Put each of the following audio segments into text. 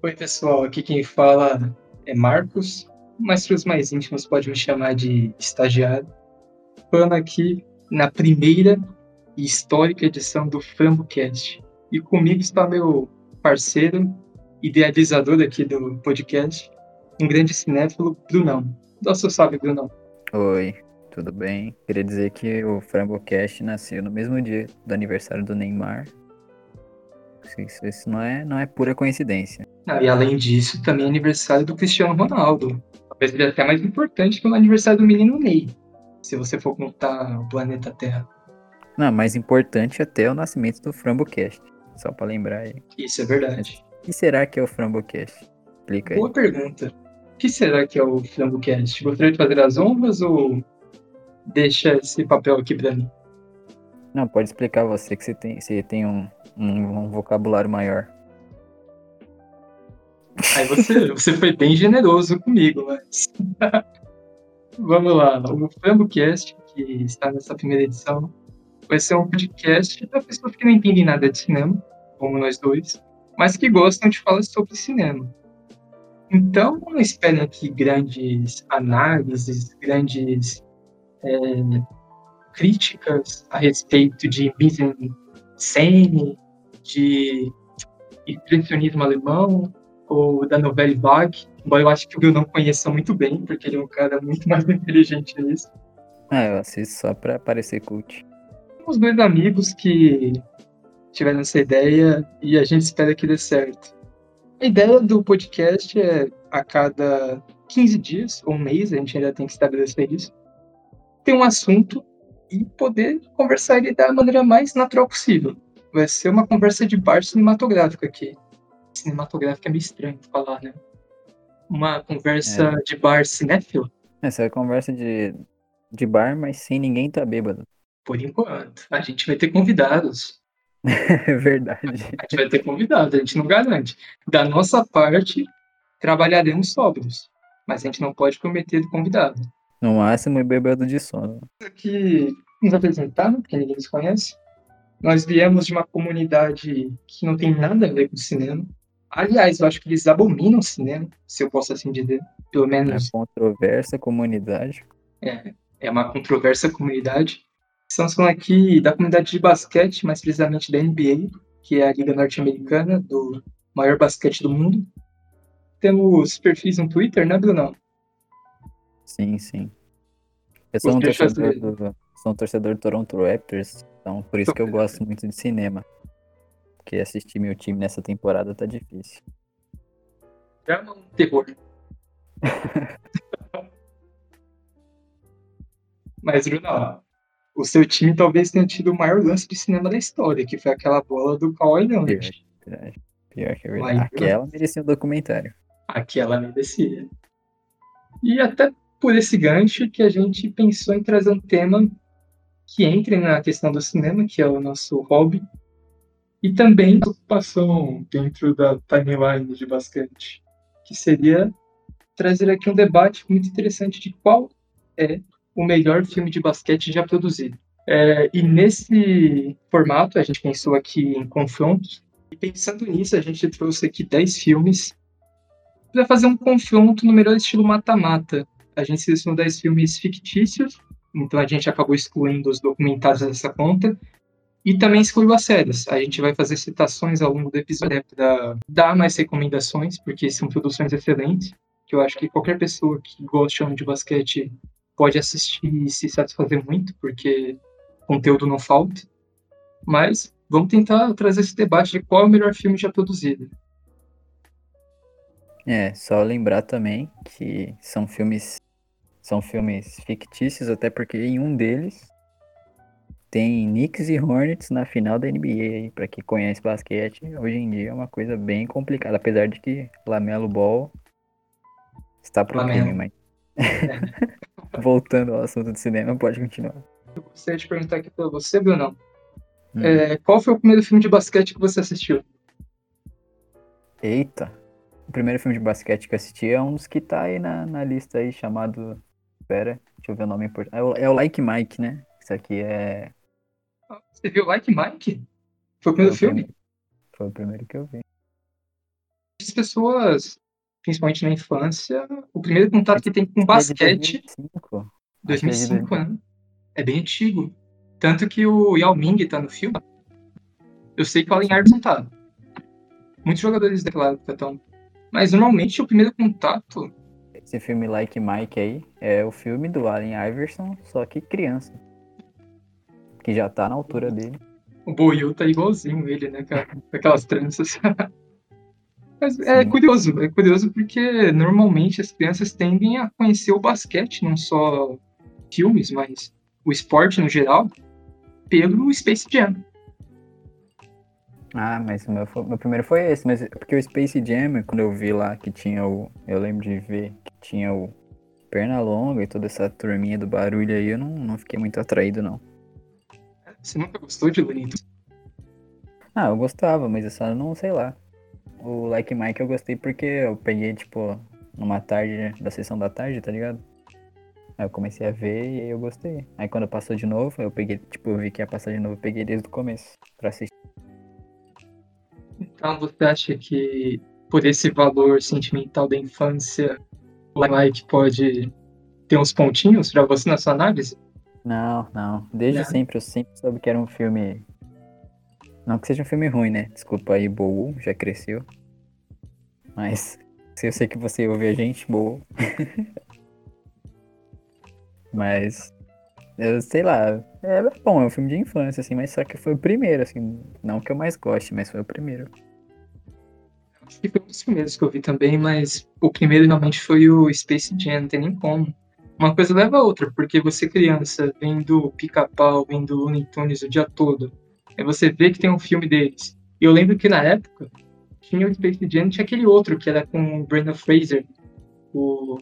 Oi, pessoal. Aqui quem fala é Marcos, mas para os mais íntimos pode me chamar de estagiário. Falando aqui na primeira e histórica edição do FramboCast. E comigo está meu parceiro, idealizador aqui do podcast, um grande cinéfilo, Brunão. Dá seu salve, Brunão. Oi, tudo bem? Queria dizer que o FramboCast nasceu no mesmo dia do aniversário do Neymar. Isso, isso não, é, não é pura coincidência. Ah, e além disso, também é aniversário do Cristiano Ronaldo. Talvez seja até mais importante que o aniversário do menino Ney, se você for contar o planeta Terra. Não, mais importante até o nascimento do FramboCast. Só para lembrar aí. Isso é verdade. O que será que é o FramboCast? Explica aí. Boa pergunta. O que será que é o FramboCast? Gostaria de fazer as honras ou deixa esse papel aqui para mim? Não, pode explicar você que você tem, você tem um, um, um vocabulário maior. Aí você, você foi bem generoso comigo, mas. Vamos lá. O FramboCast, que está nessa primeira edição, vai ser um podcast para pessoas que não entendem nada de cinema, como nós dois, mas que gostam de falar sobre cinema. Então, não esperem aqui grandes análises, grandes é, críticas a respeito de mise-en-scène, de expressionismo alemão ou da novela vague, embora eu acho que o Bill não conheça muito bem, porque ele é um cara muito mais inteligente nisso. Ah, eu assisto só pra parecer cult. Os dois amigos que tiveram essa ideia e a gente espera que dê certo. A ideia do podcast é a cada 15 dias ou um mês, a gente ainda tem que estabelecer isso, ter um assunto e poder conversar ele da maneira mais natural possível. Vai ser uma conversa de bar cinematográfica aqui. Cinematográfica é meio estranho falar, né? Uma conversa É. de bar cinéfilo, Essa é a conversa de, de bar, mas sem ninguém tá bêbado. por enquanto. A gente vai ter convidados. É verdade. A gente vai ter convidados, a gente não garante. Da nossa parte, trabalharemos sóbrios. Mas a gente não pode prometer do convidado. No máximo, bêbado de sono. aqui nos apresentar, porque ninguém nos conhece. Nós viemos de uma comunidade que não tem nada a ver com cinema. Aliás, eu acho que eles abominam cinema, se eu posso assim dizer. Pelo É menos controversa comunidade. é, é uma controversa comunidade. Estamos falando aqui da comunidade de basquete, mais precisamente da NBA, que é a liga norte-americana do maior basquete do mundo. Temos perfis no Twitter, né, Bruno? Sim, sim. Eu sou um torcedor do, sou um torcedor do Toronto Raptors, então por isso que eu gosto muito de cinema. Porque assistir meu time nessa temporada tá difícil. É um terror. Mas, Bruno, o seu time talvez tenha tido o maior lance de cinema da história, que foi aquela bola do Kawhi Leonard. Pior, pior que é verdade. Aquela merecia um documentário. Aquela merecia. E até por esse gancho que a gente pensou em trazer um tema que entre na questão do cinema, que é o nosso hobby, e também ocupação dentro da timeline de basquete, que seria trazer aqui um debate muito interessante de qual é o melhor filme de basquete já produzido. É, e nesse formato, a gente pensou aqui em confrontos, e pensando nisso, a gente trouxe aqui 10 filmes para fazer um confronto no melhor estilo mata-mata. A gente selecionou 10 filmes fictícios, então a gente acabou excluindo os documentários dessa conta, e também excluiu as séries. A gente vai fazer citações ao longo do episódio para dar mais recomendações, porque são produções excelentes, que eu acho que qualquer pessoa que gosta de basquete pode assistir e se satisfazer muito, porque conteúdo não falta. Mas vamos tentar trazer esse debate de qual é o melhor filme já produzido. É, só lembrar também que são filmes são filmes fictícios, até porque em um deles tem Knicks e Hornets na final da NBA para quem conhece basquete, hoje em dia é uma coisa bem complicada, apesar de que Lamelo Ball está pro Lamelo. crime, mas voltando ao assunto do cinema, pode continuar. Eu gostaria de perguntar aqui para você, Bruno. Hum. É, qual foi o primeiro filme de basquete que você assistiu? Eita, o primeiro filme de basquete que eu assisti é um dos que tá aí na, na lista aí, chamado, pera, deixa eu ver o nome português, é o, é o Like Mike, né? Isso aqui é Você viu Like Mike? Foi o primeiro Foi o filme? primeiro. Foi o primeiro que eu vi. pessoas, principalmente na infância, o primeiro contato que tem com basquete. 2005. 2005, né? É bem antigo. Tanto que o Yao Ming tá no filme. Eu sei que o Allen Iverson tá. Muitos jogadores daquela época estão. Mas normalmente o primeiro contato. Esse filme Like Mike aí é o filme do Allen Iverson, só que criança. Que já tá na altura dele. O Boyu tá igualzinho ele, né, cara? Aquelas tranças. Mas é Sim. curioso, é curioso porque normalmente as crianças tendem a conhecer o basquete, não só filmes, mas o esporte no geral, pelo Space Jam. Ah, mas o meu, meu primeiro foi esse, mas porque o Space Jam, quando eu vi lá que tinha o. Eu lembro de ver tinha o Pernalonga e toda essa turminha do barulho aí, eu não, não fiquei muito atraído, não. Você nunca gostou de Looney Ah, eu gostava, mas eu só não sei lá. O Like Mike eu gostei porque eu peguei, tipo, numa tarde, da sessão da tarde, tá ligado? Aí eu comecei a ver e aí eu gostei. Aí quando passou de novo, eu peguei, tipo, eu vi que ia passar de novo, eu peguei desde o começo pra assistir. Então você acha que por esse valor sentimental da infância, o Mike pode ter uns pontinhos para você na sua análise? Não, não. Desde não. sempre eu sempre soube que era um filme. Não que seja um filme ruim, né? Desculpa aí, Boou, já cresceu. Mas se eu sei que você ouve a gente, Boou. mas eu sei lá, é bom, é um filme de infância, assim, mas só que foi o primeiro, assim, não que eu mais goste, mas foi o primeiro. Acho que foi um dos primeiros que eu vi também, mas o primeiro realmente foi o Space Jam, não tem nem como. Uma coisa leva a outra, porque você criança, vendo Pica-Pau, vendo Looney Tunes o dia todo, aí você vê que tem um filme deles. E eu lembro que na época, tinha o Space Jam, tinha aquele outro, que era com o Brandon Fraser, o...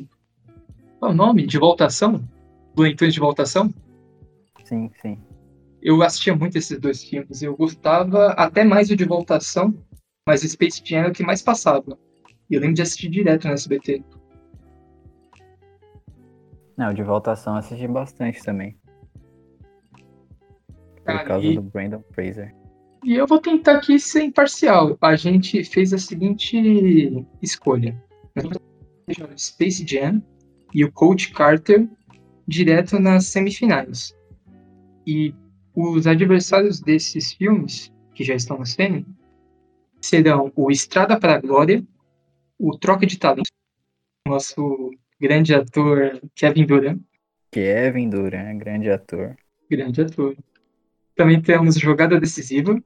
Qual é o nome? De Voltação? Looney Tunes de Voltação? Sim, sim. Eu assistia muito esses dois filmes. Eu gostava até mais o de Voltação, mas o Space Jam era o que mais passava. E eu lembro de assistir direto no SBT. Não, de Voltação eu assisti bastante também. Por causa e... do Brandon Fraser. E eu vou tentar aqui ser imparcial. A gente fez a seguinte escolha. Space Jam e o Coach Carter direto nas semifinais. E os adversários desses filmes, que já estão na semi, serão o Estrada para a Glória, o Troca de Talentos, nosso grande ator Kevin Durant. Kevin Durant, grande ator. Grande ator. Também temos Jogada Decisiva,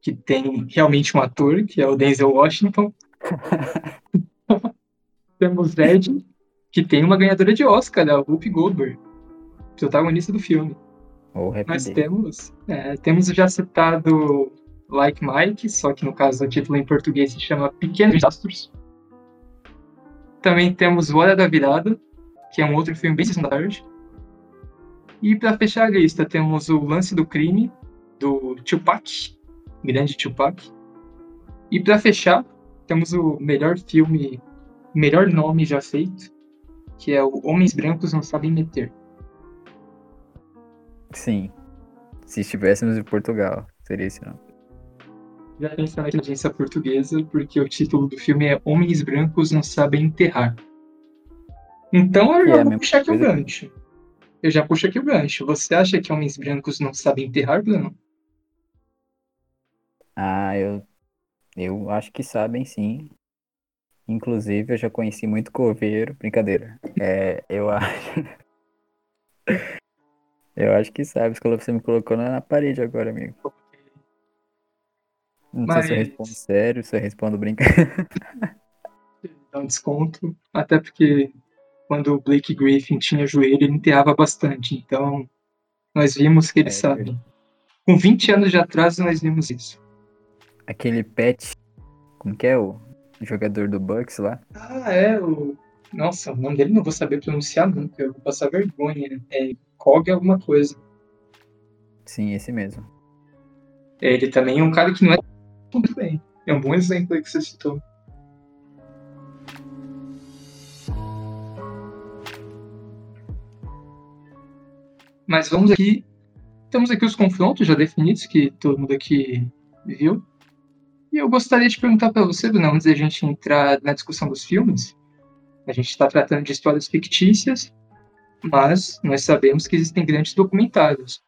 que tem realmente um ator, que é o Denzel Washington. temos Ed, que tem uma ganhadora de Oscar, a Whoopi Goldberg, protagonista do filme. Ou Nós temos, é, temos já citado Like Mike, só que no caso o título em português se chama Pequenos Astros. Também temos Hora da Virada, que é um outro filme bem tarde. E para fechar a lista, temos o Lance do Crime, do Tupac, grande Tupac. E para fechar, temos o melhor filme, melhor nome já feito, que é o Homens Brancos Não Sabem Meter. Sim. Se estivéssemos em Portugal, seria esse nome. Já pensando na agência portuguesa, porque o título do filme é Homens Brancos Não Sabem Enterrar. Então eu já é vou puxar aqui o gancho. Eu já puxo aqui o gancho. Você acha que homens brancos não sabem enterrar, Bruno? Ah, eu, eu acho que sabem sim. Inclusive, eu já conheci muito coveiro. Brincadeira. É, eu acho. Eu acho que sabe, você me colocou na parede agora, amigo. Não Mas... sei se eu respondo sério, se eu respondo brincadeira. Dá um desconto, até porque quando o Blake Griffin tinha joelho, ele enterrava bastante, então nós vimos que ele é, sabe. Com 20 anos de atraso, nós vimos isso. Aquele Pet, como que é o jogador do Bucks lá? Ah, é, o... Nossa, o nome dele não vou saber pronunciar nunca, eu vou passar vergonha. É Kog alguma coisa. Sim, esse mesmo. Ele também é um cara que não é muito bem. É um bom exemplo aí que você citou. Mas vamos aqui. Temos aqui os confrontos já definidos, que todo mundo aqui viu. E eu gostaria de perguntar para você, Bruno, antes da gente entrar na discussão dos filmes, a gente está tratando de histórias fictícias, mas nós sabemos que existem grandes documentários.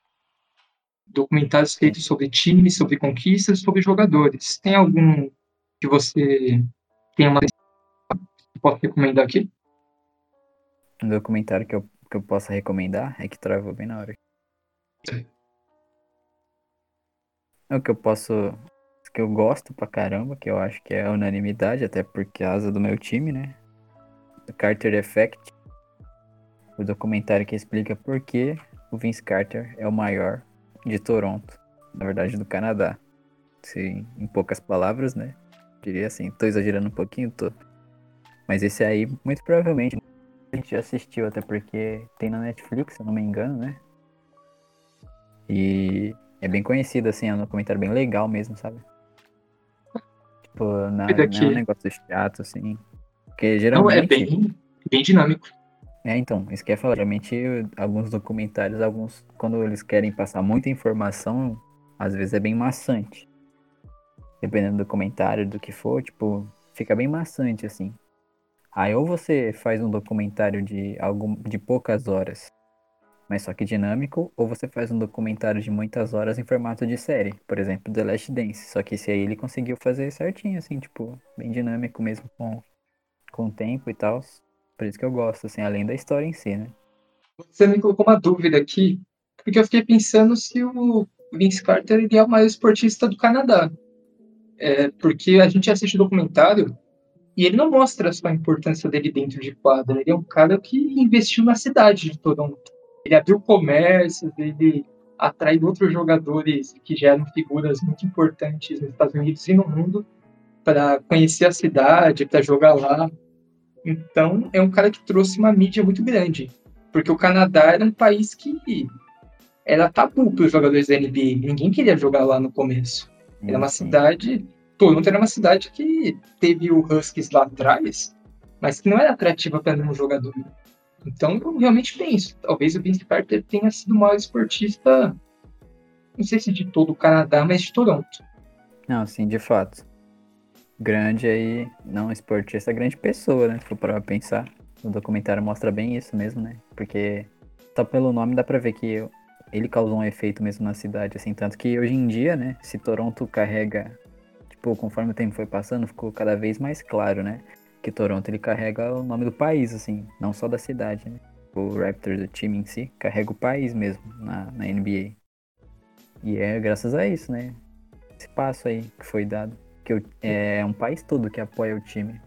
Documentários feitos sobre times, sobre conquistas, sobre jogadores. Tem algum que você tem uma que pode recomendar aqui? Um documentário que eu, que eu possa recomendar é que travou bem na hora. É o que eu posso. Que eu gosto pra caramba, que eu acho que é unanimidade, até porque é a asa do meu time, né? O Carter Effect. O documentário que explica por que o Vince Carter é o maior de Toronto. Na verdade, do Canadá. Se, em poucas palavras, né? Diria assim, tô exagerando um pouquinho, tô. Mas esse aí, muito provavelmente, a gente já assistiu, até porque tem na Netflix, se eu não me engano, né? E é bem conhecido, assim, é um documentário bem legal mesmo, sabe? Tipo, não, não é um negócio chato, assim. Porque geralmente. Não, é bem, bem dinâmico. É, então, isso que eu ia falar. Geralmente, alguns documentários, alguns, quando eles querem passar muita informação, às vezes é bem maçante. Dependendo do comentário, do que for, tipo, fica bem maçante, assim. Aí ou você faz um documentário de, algum, de poucas horas mas só que dinâmico, ou você faz um documentário de muitas horas em formato de série, por exemplo, The Last Dance. Só que esse aí ele conseguiu fazer certinho, assim, tipo, bem dinâmico mesmo com, com o tempo e tal. Por isso que eu gosto, assim, além da história em si, né? Você me colocou uma dúvida aqui, porque eu fiquei pensando se o Vince Carter ele é o maior esportista do Canadá. É, porque a gente assiste o documentário e ele não mostra só a importância dele dentro de quadra. Ele é um cara que investiu na cidade de Toronto ele abriu comércios, ele atrai outros jogadores que já eram figuras muito importantes nos Estados Unidos e no mundo para conhecer a cidade, para jogar lá. Então, é um cara que trouxe uma mídia muito grande, porque o Canadá era um país que era tabu para os jogadores da NBA. Ninguém queria jogar lá no começo. Era uma cidade. Toronto era uma cidade que teve o Huskies lá atrás, mas que não era atrativa para nenhum jogador. Então eu realmente penso, talvez o Vince Carter tenha sido o maior esportista, não sei se de todo o Canadá, mas de Toronto. Não, sim, de fato. Grande aí, não esportista, grande pessoa, né? Se for para pensar. O documentário mostra bem isso mesmo, né? Porque só pelo nome dá pra ver que ele causou um efeito mesmo na cidade, assim. Tanto que hoje em dia, né? Se Toronto carrega, tipo, conforme o tempo foi passando, ficou cada vez mais claro, né? que Toronto ele carrega o nome do país, assim, não só da cidade, né? O Raptors, o time em si, carrega o país mesmo na, na NBA. E é graças a isso, né? Esse passo aí que foi dado. Que eu, é um país todo que apoia o time.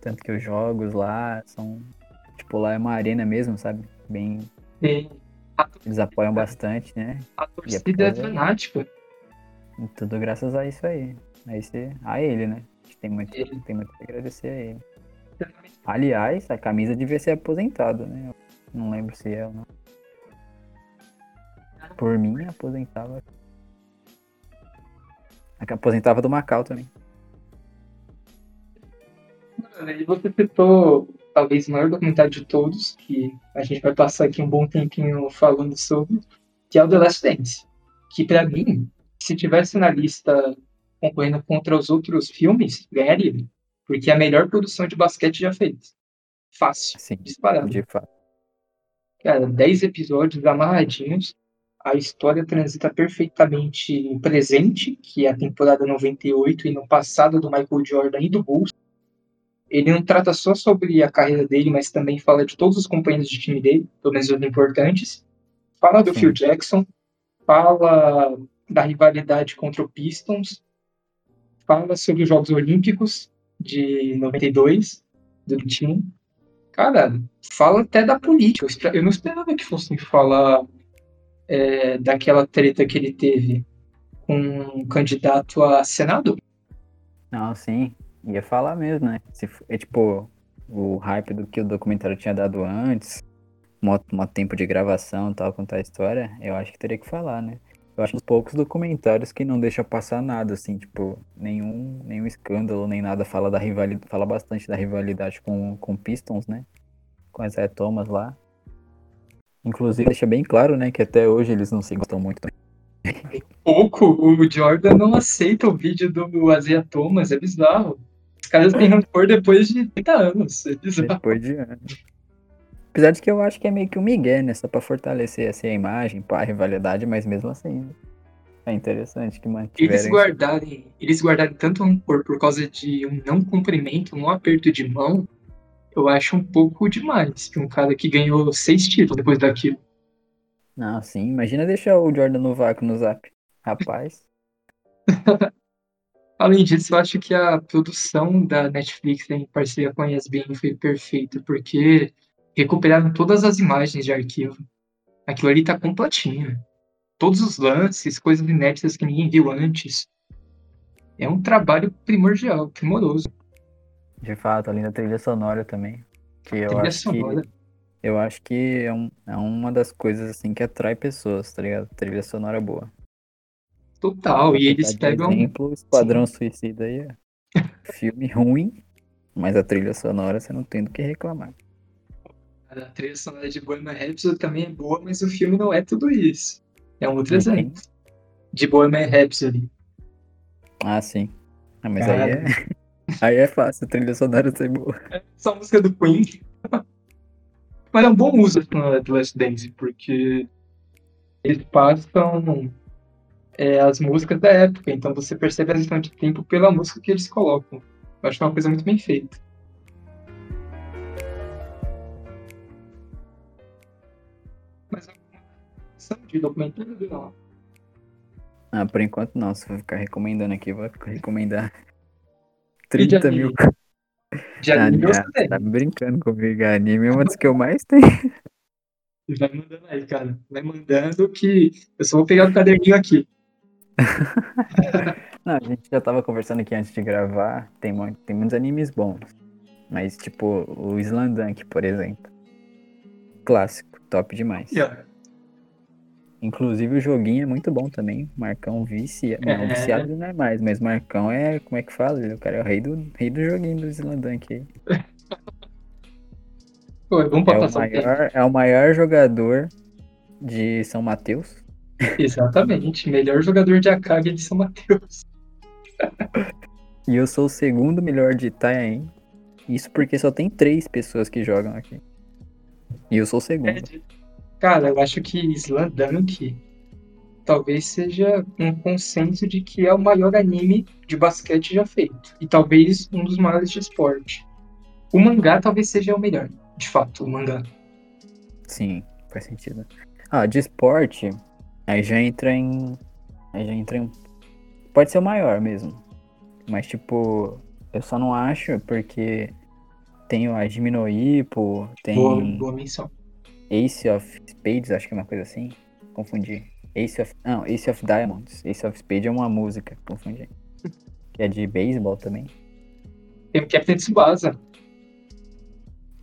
Tanto que os jogos lá são. Tipo, lá é uma arena mesmo, sabe? Bem. Sim. Eles apoiam bastante, né? A torcida é fanática. Tudo graças a isso aí. A, esse, a ele, né? Tem muito, tem muito que agradecer a ele. Aliás, a camisa devia ser aposentada, né? Não lembro se é ou não. Por mim, aposentava. Aposentava do Macau também. E você citou talvez o maior documentário de todos, que a gente vai passar aqui um bom tempinho falando sobre, que é o The Last Dance. Que para mim, se tivesse na lista concorrendo contra os outros filmes, ganharia. Porque é a melhor produção de basquete já feita. Fácil. Sim, disparado. De fato. Cara, 10 episódios amarradinhos. A história transita perfeitamente no presente, que é a temporada 98, e no passado do Michael Jordan e do Bulls. Ele não trata só sobre a carreira dele, mas também fala de todos os companheiros de time dele, pelo menos os importantes. Fala do Sim. Phil Jackson, fala da rivalidade contra o Pistons, fala sobre os Jogos Olímpicos de 92, do time. Cara, fala até da política. Eu não esperava que fossem falar é, daquela treta que ele teve com um candidato a senador. Não, sim. Ia falar mesmo, né? Se, é tipo, o hype do que o documentário tinha dado antes, um tempo de gravação tal, contar a história, eu acho que teria que falar, né? Eu acho os poucos documentários que não deixa passar nada, assim, tipo, nenhum, nenhum escândalo, nem nada fala da rivalidade, fala bastante da rivalidade com, com Pistons, né? Com Isaiah Thomas lá. Inclusive deixa bem claro, né, que até hoje eles não se gostam muito. Pouco, o Jordan não aceita o vídeo do Azeia Thomas, é bizarro. Os caras têm rancor depois de 30 anos, é bizarro. Depois de anos. Apesar de que eu acho que é meio que um migué, né? Só pra fortalecer assim, a imagem, pá, a rivalidade, mas mesmo assim. É interessante que mantiverem. Eles guardarem, eles guardarem tanto rancor por causa de um não cumprimento, um aperto de mão, eu acho um pouco demais pra um cara que ganhou seis títulos depois daquilo. Não, sim. Imagina deixar o Jordan no vácuo no zap. Rapaz. Além disso, eu acho que a produção da Netflix em parceria com a ESPN foi perfeita, porque recuperaram todas as imagens de arquivo. Aquilo ali tá completinho. Todos os lances, coisas inéditas que ninguém viu antes. É um trabalho primordial, primoroso. De fato, além da trilha sonora também. Que eu Trilha acho sonora. que. Eu acho que é, um- é uma das coisas assim que atrai pessoas, tá ligado? Trilha sonora boa. Total. E eles pegam. exemplo, Esquadrão Suicida aí, ó. Filme ruim, mas a trilha sonora você não tem do que reclamar. A trilha sonora de Bohemian Rhapsody também é boa, mas o filme não é tudo isso. É um outro exemplo. De Bohemian Rhapsody. Ah, sim. Ah, mas aí é. Aí é fácil a trilha sonora ser boa. Essa música do Queen. Mas é um bom uso do Last Dance, porque eles passam é, as músicas da época, então você percebe a questão de tempo pela música que eles colocam. Eu acho que é uma coisa muito bem feita. Mas a questão de documentário não. Ah, por enquanto não. Se eu ficar recomendando aqui, vou recomendar E de 30 mil. De Ah, anime já, sei. tá brincando comigo. Anime é uma das que eu mais tenho. Vai mandando aí, cara. Vai mandando que eu só vou pegar o caderninho aqui. Não, a gente já tava conversando aqui antes de gravar. Tem, tem muitos animes bons. Mas, tipo, o Slandunk, por exemplo. Clássico, top demais. Ó, Inclusive o joguinho é muito bom também. Marcão vicia. Não, É. viciado não é mais, mas Marcão é, como é que fala? O cara é o rei do, rei do joguinho do Slandunk aí. pô, é bom pra É o, maior, é o maior jogador de São Mateus. Exatamente. Melhor jogador de Akagi de São Mateus. E eu sou o segundo melhor de Itanhaém. Isso porque só tem três pessoas que jogam aqui. E eu sou o segundo. É Cara, eu acho que Slandunk talvez seja um consenso de que é o maior anime de basquete já feito. E talvez um dos maiores de esporte. O mangá talvez seja o melhor. De fato, o mangá. Sim, faz sentido. Ah, de esporte, aí já entra em. Aí já entra em. Pode ser o maior mesmo. Mas tipo, eu só não acho porque tem o Hajime no Ippo, tem Boa, boa menção. Ace of Spades, acho que é uma coisa assim. Confundi. Ace of. Não, Ace of Diamonds. Ace of Spades é uma música, confundi. Que é de beisebol também. Tem o Captain Tsubasa.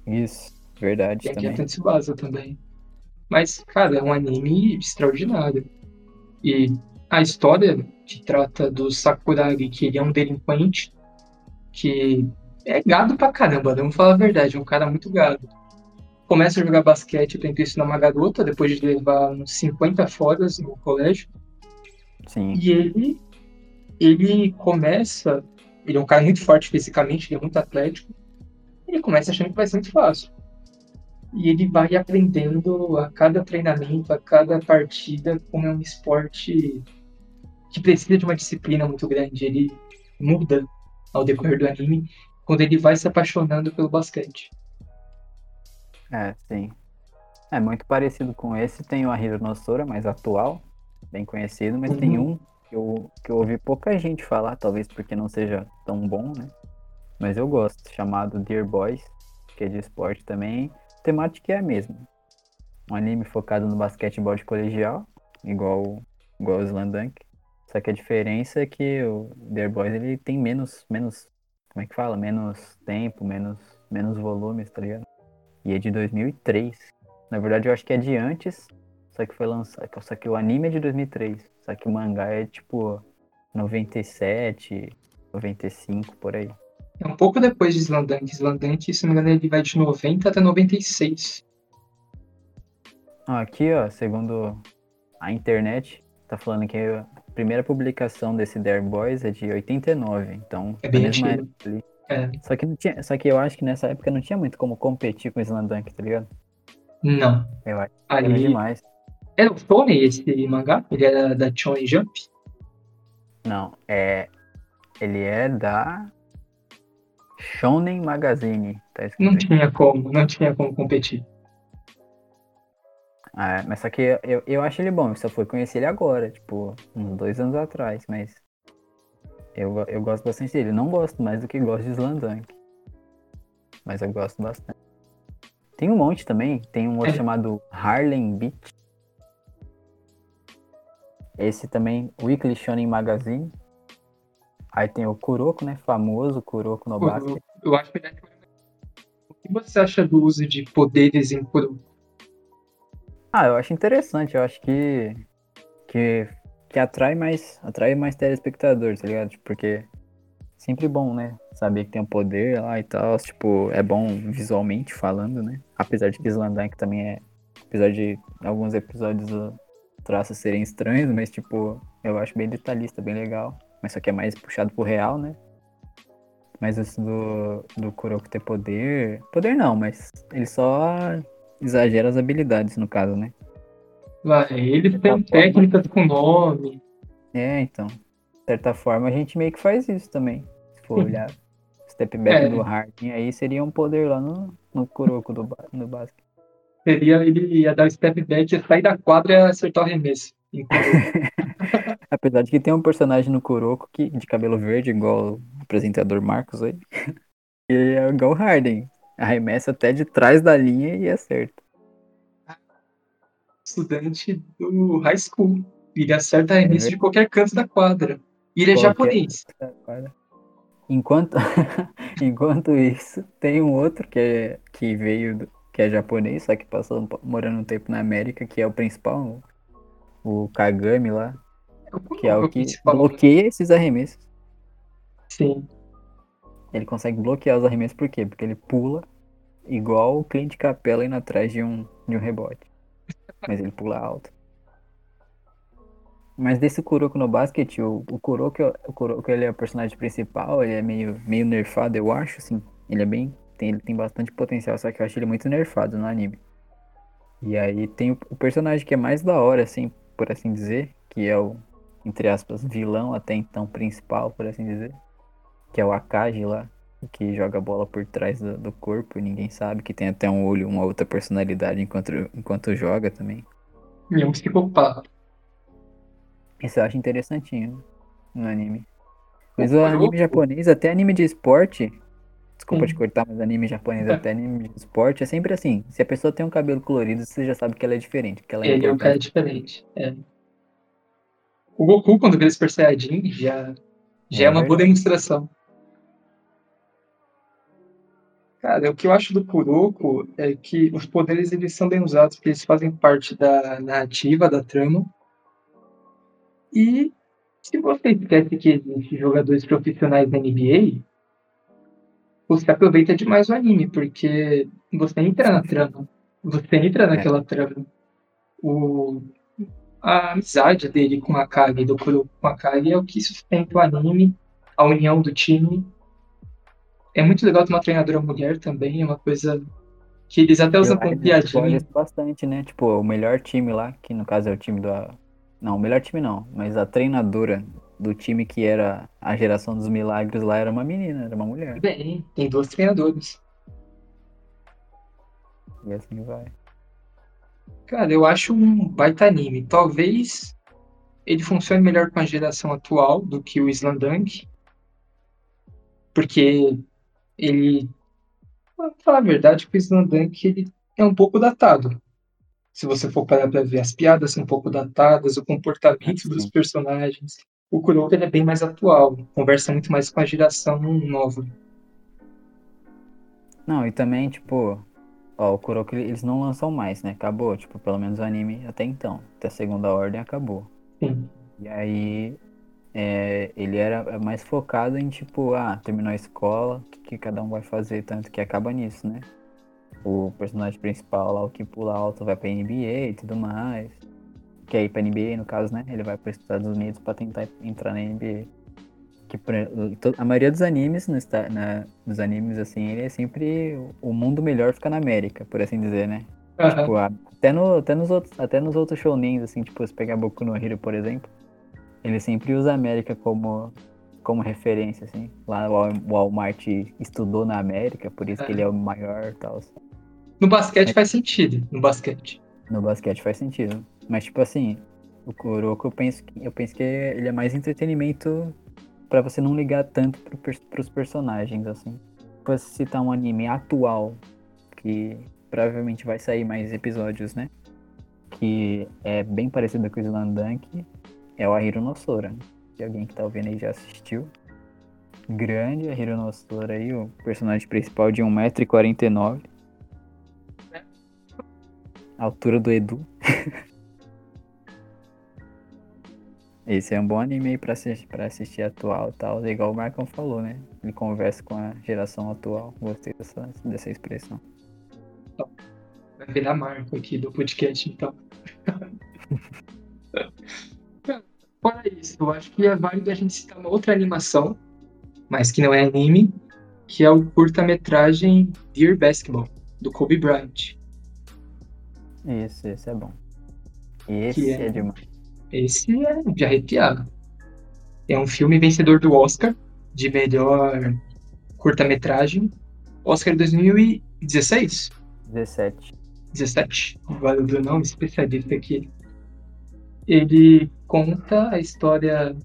Isso, verdade Tem o também. Captain Tsubasa também. Mas, cara, é um anime extraordinário. E a história que trata do Sakuragi, que ele é um delinquente, que é gado pra caramba, né? vamos falar a verdade, é um cara muito gado. Começa a jogar basquete tenta ensinar uma garota, depois de levar uns 50 foras no colégio. Sim. E ele, ele começa, ele é um cara muito forte fisicamente, ele é muito atlético. Ele começa achando que vai ser muito fácil. E ele vai aprendendo a cada treinamento, a cada partida, como é um esporte que precisa de uma disciplina muito grande. Ele muda ao decorrer do anime quando ele vai se apaixonando pelo basquete. É, sim. É muito parecido com esse. Tem o Ahiro no Sora, mais atual, bem conhecido, mas tem Uhum. um que eu, que eu ouvi pouca gente falar, talvez porque não seja tão bom, né? Mas eu gosto, chamado Dear Boys, que é de esporte também. A temática é a mesma. Um anime focado no basquetebol de colegial, igual, igual o Slandunk. Só que a diferença é que o Dear Boys ele tem menos, menos, como é que fala? Menos tempo, menos, menos volumes, tá ligado? E é de 2003. Na verdade, eu acho que é de antes, só que foi lançado. Só que o anime é de 2003. Só que o mangá é tipo 97, 95 por aí. É um pouco depois de Slandunk. Slandunk, se não me engano, ele vai de 90 até 96. Ah, Aqui, ó, segundo a internet, tá falando que a primeira publicação desse Dare Boys é de 89, então É bem antigo. Ali. É, Só que, não tinha, só que eu acho que nessa época não tinha muito como competir com o Slandunk, tá ligado? não. Eu acho que era demais. Era o Tony esse mangá? Ele era da Shonen Jump? Não, é. Ele é da Shonen Magazine, tá escrito Não tinha como, não tinha como competir. Ah, mas só que eu, eu acho ele bom, eu só fui conhecer ele agora, tipo, uns dois anos atrás, mas eu, eu gosto bastante dele. Não gosto mais do que gosto de Slandunk. Mas eu gosto bastante. Tem um monte também, tem um outro É. chamado Harlem Beat. Esse também, Weekly Shonen Magazine. Aí tem o Kuroko, né? Famoso Kuroko no Basket. Eu, eu acho que ele é... O que você acha do uso de poderes em Kuroko? Ah, eu acho interessante, eu acho que que, que atrai mais atrai mais telespectadores, tá ligado? Tipo, Porque sempre bom, né? Saber que tem um poder lá e tal, tipo, é bom visualmente falando, né? Apesar de que também é, apesar de alguns episódios os traços serem estranhos, mas tipo, eu acho bem detalhista, bem legal. Mas só que é mais puxado pro real, né? Mas isso do, do Kuroko ter poder. Poder não, mas ele só exagera as habilidades, no caso, né? Vai, ele tem Tá, técnicas com nome. É, então. De certa forma, a gente meio que faz isso também. Se for olhar. O step back É. do Harden aí seria um poder lá no, no Kuroko do, no basquete. Seria ele ia dar o step back, ia sair da quadra e acertar o arremesso. Apesar de que tem um personagem no Kuroko que, de cabelo verde, igual o apresentador Marcos aí. E é igual o Harden. Arremessa até de trás da linha e acerta. Estudante do high school. Ele acerta arremesso É. de qualquer canto da quadra. E ele é Qualquer- japonês. Enquanto, enquanto isso, tem um outro que, é, que veio, do- que é japonês, só que passou morando um tempo na América, que é o principal, o Kagami lá, que é o que principal. bloqueia esses arremessos. Sim. Ele consegue bloquear os arremessos por quê? Porque ele pula igual o Clint Capela indo atrás de um, de um rebote. Mas ele pula alto. Mas desse Kuroko no basquete, o, o Kuroko, o Kuroko ele é o personagem principal, ele é meio, meio nerfado, eu acho, assim. Ele é bem. Tem, ele tem bastante potencial, só que eu acho ele muito nerfado no anime. E aí tem o, o personagem que é mais da hora, assim, por assim dizer, que é o, entre aspas, vilão até então principal, por assim dizer. Que é o Akagi lá, que joga a bola por trás do, do corpo e ninguém sabe, que tem até um olho, uma outra personalidade enquanto, enquanto joga também. Ele é um psicopata. Isso eu acho interessantinho no anime. Mas O o anime Kuroko- japonês, até anime de esporte, desculpa Sim. te cortar, mas anime japonês, até anime de esporte, é sempre assim. Se a pessoa tem um cabelo colorido, você já sabe que ela é diferente, que ela é Ele é um cara diferente. É. O Goku, quando vira Super Saiyajin, já, já é, É uma boa demonstração. Cara, o que eu acho do Kuroko é que os poderes eles são bem usados, porque eles fazem parte da narrativa, da trama. E se você esquece que existem jogadores profissionais da NBA, você aproveita demais o anime, porque você entra na trama. Você entra naquela trama. O, a amizade dele com a Kage, do Kuroko com a Kage, é o que sustenta o anime, a união do time. É muito legal ter uma treinadora mulher também, é uma coisa que eles até usam como piadinha. bastante, né? Tipo, o melhor time lá, que no caso é o time do. Não, o melhor time não, mas a treinadora do time que era a geração dos milagres lá era uma menina, era uma mulher. Bem, tem duas treinadoras. E assim vai. Cara, eu acho um baita anime. Talvez ele funcione melhor com a geração atual do que o Slandunk. Porque ele. Pra falar a verdade, que o Slandunk ele é um pouco datado. Se você for parar pra ver, as piadas são um pouco datadas, o comportamento dos Sim. personagens. O Kuroko é bem mais atual, conversa muito mais com a geração nova. Não, e também, tipo, ó, o Kuroko ele- eles não lançam mais, né? Acabou, tipo, pelo menos o anime até então. Até a segunda ordem acabou. Sim. E aí, é, ele era mais focado em, tipo, ah, terminou a escola, o que, que cada um vai fazer, tanto que acaba nisso, né? O personagem principal lá, o que pula alto, vai pra NBA e tudo mais. quer ir pra NBA, no caso, né? Ele vai para os Estados Unidos para tentar entrar na NBA. Que a maioria dos animes, no, na, dos animes, assim, ele é sempre o mundo melhor fica na América, por assim dizer, né? Uhum. Tipo, até, no, até, nos outros, até nos outros shounens, assim, tipo, se pegar Boku no Hero, por exemplo, ele sempre usa a América como, como referência, assim. Lá o Walmart estudou na América, por isso que ele é o maior e tal. No basquete faz sentido, no basquete. No basquete faz sentido. Mas, tipo assim, o Kuroko, eu penso que, eu penso que ele é mais entretenimento para você não ligar tanto pro, pros personagens, assim. Pra citar um anime atual, que provavelmente vai sair mais episódios, né? Que é bem parecido com o Slandunk, é o Ahiro Nosora. Se alguém que tá ouvindo aí já assistiu. Grande Ahiro Nosora aí, o personagem principal de 1,49m. Altura do Edu. Esse é um bom anime aí pra assistir, pra assistir atual e tal. Igual o Marcão falou, né? Ele conversa com a geração atual. Gostei dessa, dessa expressão. Vai virar marco aqui do podcast, então. Fora isso, eu acho que é válido a gente citar uma outra animação, mas que não é anime, que é o curta-metragem Dear Basketball, do Kobe Bryant. Isso, esse é bom. Esse é, é demais. Esse é de arrepiar. É um filme vencedor do Oscar de melhor curta-metragem. Oscar 2016? 17. 17. Agora o nome especialista aqui. Ele conta a história.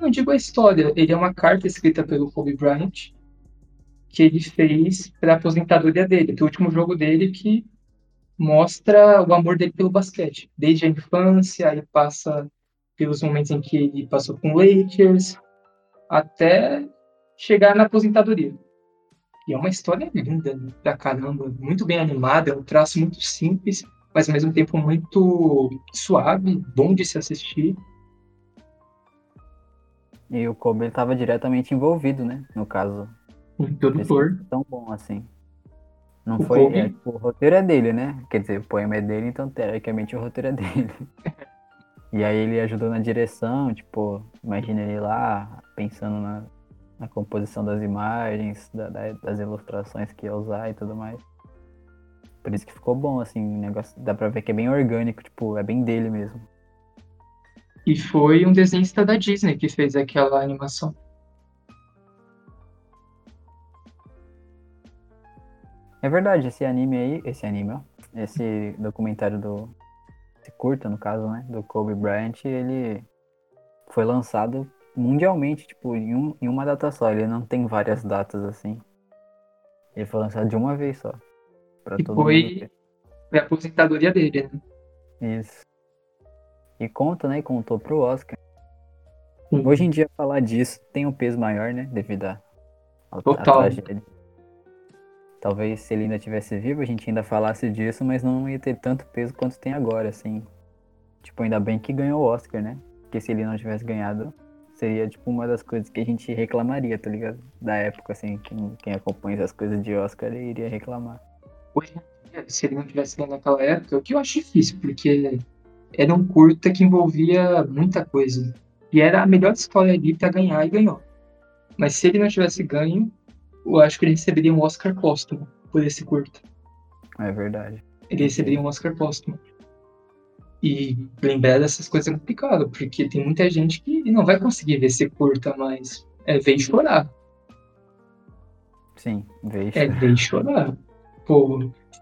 Não digo a história, ele é uma carta escrita pelo Kobe Bryant que ele fez para aposentadoria dele, do último jogo dele que mostra o amor dele pelo basquete. Desde a infância, ele passa pelos momentos em que ele passou com o Lakers, até chegar na aposentadoria. E é uma história linda pra caramba, muito bem animada, é um traço muito simples, mas ao mesmo tempo muito suave, bom de se assistir. E o Kobe estava diretamente envolvido, né? No caso. Em todo por. Tão bom assim. Não o foi. É, o roteiro é dele, né? Quer dizer, o poema é dele, então teoricamente o roteiro é dele. e aí ele ajudou na direção, tipo, imagina ele lá pensando na, na composição das imagens, da, da, das ilustrações que ia usar e tudo mais. Por isso que ficou bom, assim, o negócio. Dá pra ver que é bem orgânico, tipo, é bem dele mesmo. E foi um desenhista da Disney que fez aquela animação. É verdade, esse anime aí, esse anime, ó, esse documentário do. Esse curta, no caso, né? Do Kobe Bryant, ele foi lançado mundialmente, tipo, em, um, em uma data só. Ele não tem várias datas assim. Ele foi lançado de uma vez só. Pra e todo foi, mundo foi a aposentadoria dele, né? Isso. E conta, né? E contou pro Oscar. Sim. Hoje em dia falar disso tem um peso maior, né? Devido à tragédia. Talvez se ele ainda tivesse vivo, a gente ainda falasse disso, mas não ia ter tanto peso quanto tem agora, assim. Tipo, ainda bem que ganhou o Oscar, né? Porque se ele não tivesse ganhado, seria, tipo, uma das coisas que a gente reclamaria, tá ligado? Da época, assim, quem, quem acompanha essas coisas de Oscar iria reclamar. Hoje se ele não tivesse ganho naquela época, o que eu acho difícil, porque era um curta que envolvia muita coisa. E era a melhor história ali pra ganhar e ganhou. Mas se ele não tivesse ganho, eu acho que ele receberia um Oscar póstumo por esse curto. É verdade. Ele receberia um Oscar póstumo. E lembrar dessas coisas é complicado, porque tem muita gente que não vai conseguir ver esse curta, mas é ver chorar. Sim, ver chorar. É ver chorar.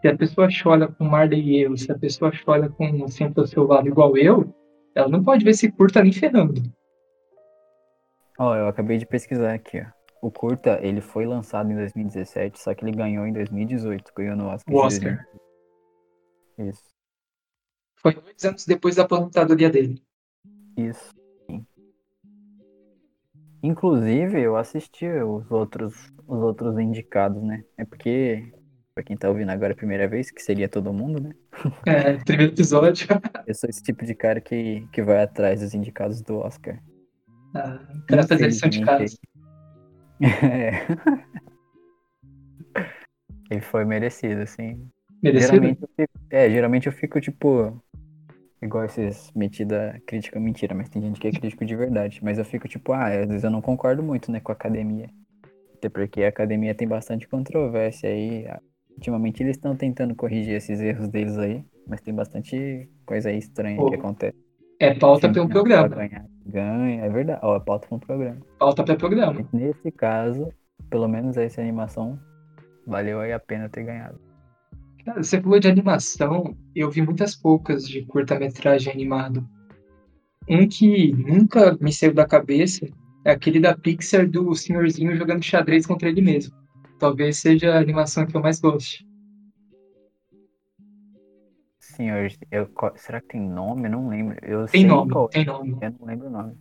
Se a pessoa chora com Marley e eu, se a pessoa chora com Sempre ao seu lado igual eu, ela não pode ver esse curta nem ferrando. Ó, oh, eu acabei de pesquisar aqui, ó. O curta, ele foi lançado em 2017, só que ele ganhou em 2018, ganhou no Oscar. O Oscar. Isso. Foi dois anos depois da aposentadoria dele. Isso. Sim. Inclusive, eu assisti os outros, os outros indicados, né? É porque, pra quem tá ouvindo agora a primeira vez, que seria todo mundo, né? É, primeiro episódio. eu sou esse tipo de cara que, que vai atrás dos indicados do Oscar. Ah, o cara faz lição de casa. É. Ele foi merecido, assim. Merecido? Geralmente eu fico, é, geralmente eu fico, tipo, igual esses metida crítica mentira, mas tem gente que é crítico de verdade. Mas eu fico tipo, ah, às vezes eu não concordo muito, né, com a academia. Até porque a academia tem bastante controvérsia aí. Ultimamente eles estão tentando corrigir esses erros deles aí, mas tem bastante coisa aí estranha Pô, que acontece. É pauta para um programa. pode ganhar, ganha, é verdade. Ó, é pauta para um programa. Pauta para programa. Nesse caso, pelo menos essa animação valeu aí a pena ter ganhado. Cara, você falou de animação, eu vi muitas poucas de curta-metragem animado. Um que nunca me saiu da cabeça é aquele da Pixar do senhorzinho jogando xadrez contra ele mesmo. Talvez seja a animação que eu mais goste. Senhor, eu, será que tem nome? Eu não lembro. Eu Tem nome, qual tem nome. é, eu não lembro o nome.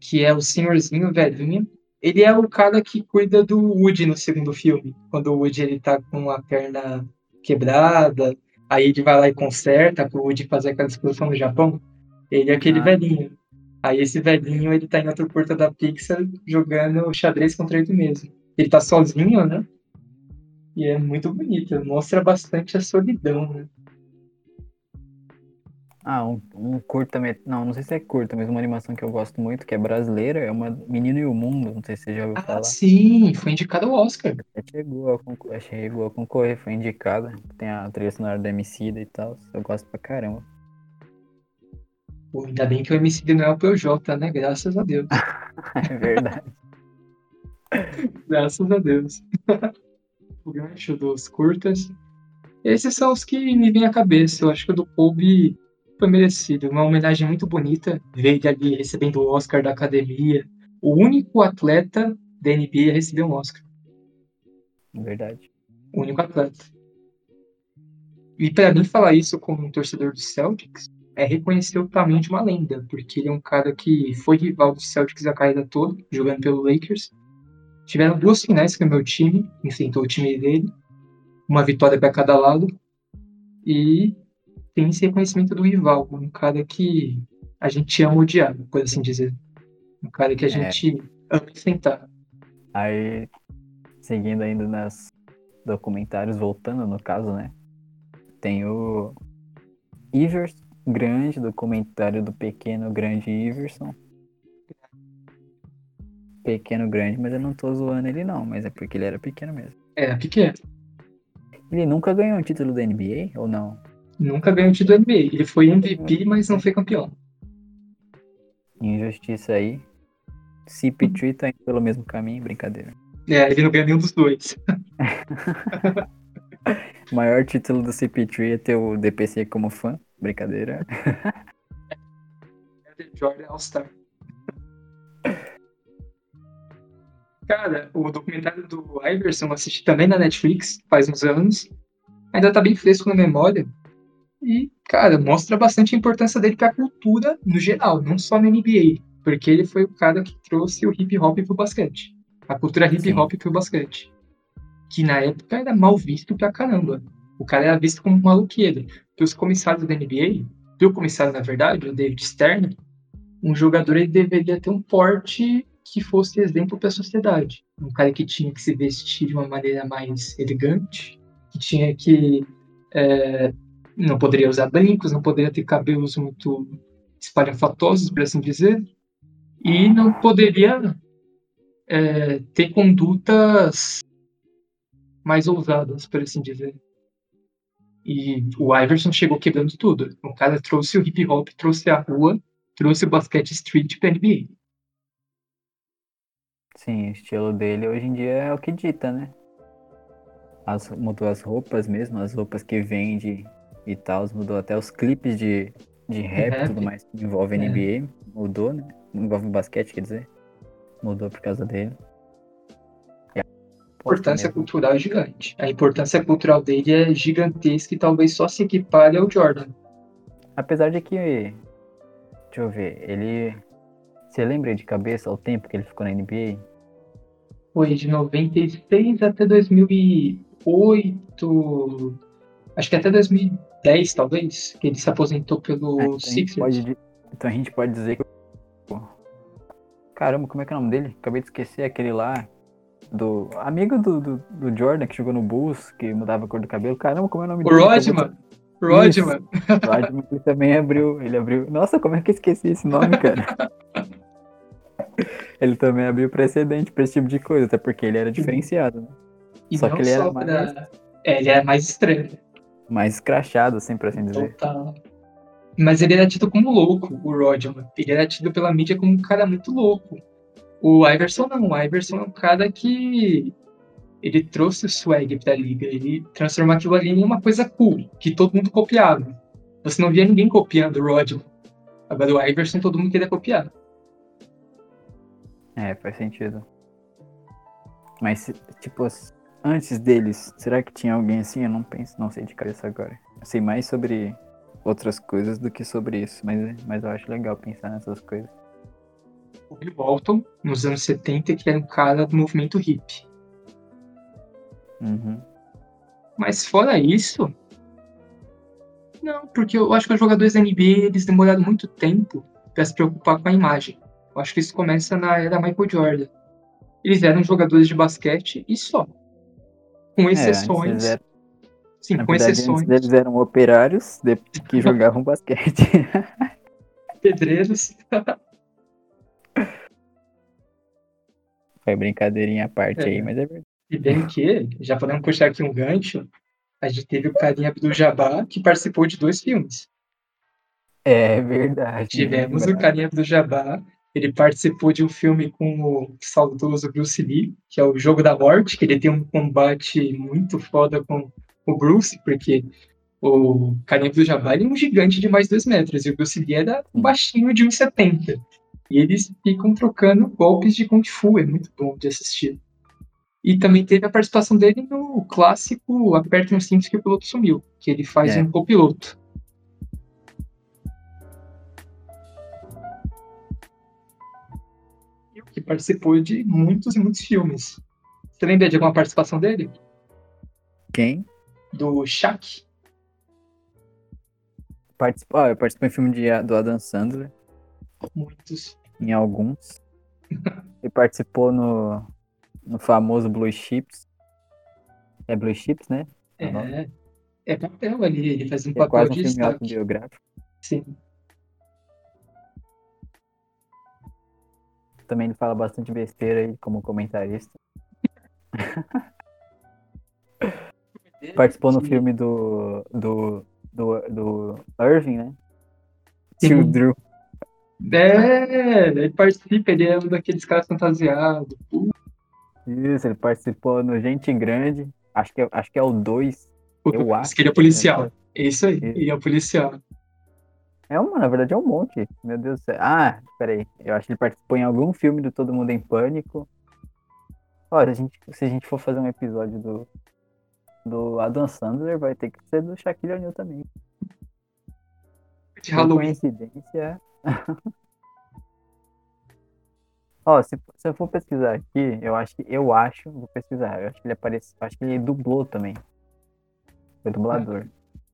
Que é o senhorzinho velhinho. Ele é o cara que cuida do Woody no segundo filme. Quando o Woody ele tá com a perna quebrada, aí ele vai lá e conserta pro Woody fazer aquela explosão no Japão. Ele é aquele Ah. velhinho. Aí esse velhinho, ele tá em outra curta da Pixar jogando xadrez contra ele mesmo. Ele tá sozinho, né? E é muito bonito. Mostra bastante a solidão, né? Ah, um, um curta. Não, não sei se é curta, mas uma animação que eu gosto muito, que é brasileira, é uma Menino e o Mundo. Não sei se você já ouviu Ah, falar. sim, foi indicado ao Oscar. Chegou a, concor- chegou a concorrer, foi indicada. Tem a trilha sonora da Emicida e tal. Eu gosto pra caramba. Pô, ainda bem que o MC não é o PJ, né? Graças a Deus. É verdade. Graças a Deus. o gancho dos curtas. Esses são os que me vêm à cabeça. Eu acho que o do Kobe foi merecido. Uma homenagem muito bonita. Ver ele ali recebendo o Oscar da academia. O único atleta da NBA a receber um Oscar. É verdade. O único atleta. E pra mim falar isso como um torcedor do Celtics é reconhecer o tamanho de uma lenda, porque ele é um cara que foi rival do Celtics a carreira toda, jogando pelo Lakers. Tiveram duas finais com o meu time, enfrentou o time dele, uma vitória para cada lado, e tem esse reconhecimento do rival, um cara que a gente ama odiar, por assim dizer. Um cara que a É. gente ama enfrentar. Aí, seguindo ainda nas documentários, voltando no caso, né? Tem o Ivers Grande, documentário do pequeno grande Iverson. Pequeno grande, mas eu não tô zoando ele não, mas é porque ele era pequeno mesmo. É, pequeno. Ele nunca ganhou um título da NBA ou não? Nunca ganhou o título da NBA. Ele foi MVP, mas não foi campeão. Injustiça aí. CP3 tá indo pelo mesmo caminho, brincadeira. É, ele não ganhou nenhum dos dois. O maior título do CP3 é ter o DPC como fã, brincadeira. Jordan All-Star. Cara, o documentário do Iverson eu assisti também na Netflix faz uns anos. Ainda tá bem fresco na memória. E, cara, mostra bastante a importância dele pra cultura no geral, não só na NBA. Porque ele foi o cara que trouxe o hip hop pro basquete. A cultura hip Sim. hop pro basquete. Que na época era mal visto pra caramba. O cara era visto como um maluqueiro. Porque os comissários da NBA, o comissário, na verdade, o David Stern, um jogador ele deveria ter um porte que fosse exemplo para a sociedade. Um cara que tinha que se vestir de uma maneira mais elegante, que tinha que é, não poderia usar brincos, não poderia ter cabelos muito espalhafatosos, por assim dizer, e não poderia é, ter condutas mais ousadas, por assim dizer. E o Iverson chegou quebrando tudo. O cara trouxe o hip hop, trouxe a rua, trouxe o basquete street pra NBA. Sim, o estilo dele hoje em dia é o que dita, né? As, mudou as roupas mesmo, as roupas que vende e tal, mudou até os clipes de, de rap e tudo mais que envolve É. NBA, mudou, né? Envolve basquete, quer dizer. Mudou por causa dele. A A importância mesmo. cultural é gigante. A importância cultural dele é gigantesca e talvez só se equipare ao Jordan. Apesar de que. Deixa eu ver, ele. Você lembra de cabeça o tempo que ele ficou na NBA? Foi de 96 até 2008. Acho que até 2010, talvez, que ele se aposentou pelo É, então, a gente Sixers. pode, então a gente pode dizer que. Caramba, como é que é o nome dele? Acabei de esquecer aquele lá. Do. Amigo do, do, do Jordan que jogou no Bulls, que mudava a cor do cabelo. Caramba, como é o nome O dele? Rodman, Rodman. Rodman ele também abriu, ele abriu. Nossa, como é que eu esqueci esse nome, cara? ele também abriu precedente pra esse tipo de coisa, até porque ele era diferenciado, né? E Só que ele era só mais- pra- É, ele era mais estranho. Mais escrachado, assim, por assim dizer. Total. Mas ele era tido como louco, o Rodman. Ele era tido pela mídia como um cara muito louco. O Iverson não. O Iverson é um cara que. Ele trouxe o swag pra liga. Ele transformou aquilo ali em uma coisa cool, que todo mundo copiava. Você não via ninguém copiando o Rodman. Agora o Iverson todo mundo queria copiar. É, faz sentido. Mas, tipo, antes deles, será que tinha alguém assim? Eu não penso, não sei de cabeça agora. Eu sei mais sobre outras coisas do que sobre isso, mas, mas eu acho legal pensar nessas coisas. O Bill Walton, nos anos 70, que era um cara do movimento hippie. Uhum. Mas fora isso. Não, porque eu acho que os jogadores da NBA eles demoraram muito tempo para se preocupar com a imagem. Eu acho que isso começa na era Michael Jordan. Eles eram jogadores de basquete e só. Com É, exceções. eram- sim, na com verdade, exceções. eles eram operários de- que jogavam basquete. Pedreiros. Foi brincadeirinha à parte É. aí, mas é verdade. E bem que, já podemos puxar aqui um gancho, a gente teve o carinha Abdul Jabbar, que participou de dois filmes. É verdade. Tivemos o lembra. Carinha do Jabá. Ele participou de um filme com o saudoso Bruce Lee, que é o Jogo da Morte, que ele tem um combate muito foda com o Bruce, porque o Carinha do Jabá é um gigante de mais dois metros, e o Bruce Lee era um baixinho de 1,70. E eles ficam trocando golpes de Kung Fu, é muito bom de assistir. E também teve a participação dele no clássico Aperte os Cintos que o piloto sumiu, que ele faz É. um copiloto. Que participou de muitos e muitos filmes. Você lembra de alguma participação dele? Quem? Do Shaq? Participou, ah, eu participei em filme de, do Adam Sandler, Muitos. em alguns. Ele participou no, no famoso Blue Chips. É Blue Chips, né? É, é papel ali, ele faz um é papel quase um de filme destaque. autobiográfico. Sim. Também ele fala bastante besteira aí como comentarista. Participou no Sim. filme do, do, do, do Irving, né? Tio Drew. É, ele participa, ele é um daqueles caras fantasiados. Isso, ele participou no Gente Grande. Acho que é, acho que é o 2. Eu acho. que ele é policial. É isso aí, ele é o policial. É uma, na verdade é um monte. Meu Deus do céu. Ah, peraí. Eu acho que ele participou em algum filme do Todo Mundo em Pânico. Olha, a gente, se a gente for fazer um episódio do, do Adam Sandler, vai ter que ser do Shaquille O'Neal também. De Halloween. coincidência. Ó, se, se eu for pesquisar aqui, eu acho que. Eu acho, vou pesquisar. Eu acho que ele aparece. Acho que ele dublou também. Foi dublador.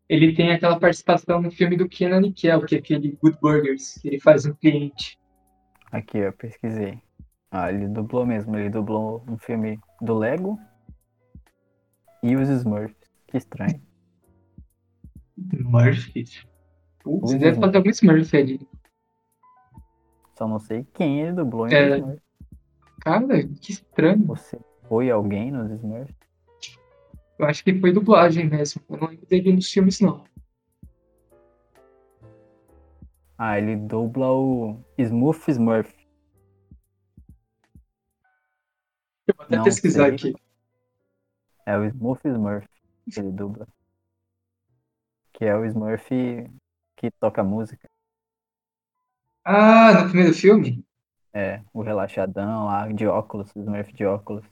Ele tem aquela participação no filme do Kenan e Kel, que é aquele Good Burgers, que ele faz um cliente. Aqui, eu pesquisei. Ah, ele dublou mesmo. Ele dublou um filme do Lego e os Smurfs. Que estranho. Putz, Uhum. deve fazer algum Smurf ali. Só não sei quem ele dublou em É. Smurfs. Cara, que estranho. Você foi alguém nos Smurfs? Eu acho que foi dublagem mesmo. Eu não lembro dele nos filmes, não. Ah, ele dubla o Smurf Smurf. Eu vou até Não pesquisar sei. aqui. É o Smurf Smurf que ele dubla. Que é o Smurf que toca música. Ah, no primeiro filme? É, o relaxadão lá, de óculos, o Smurf de óculos.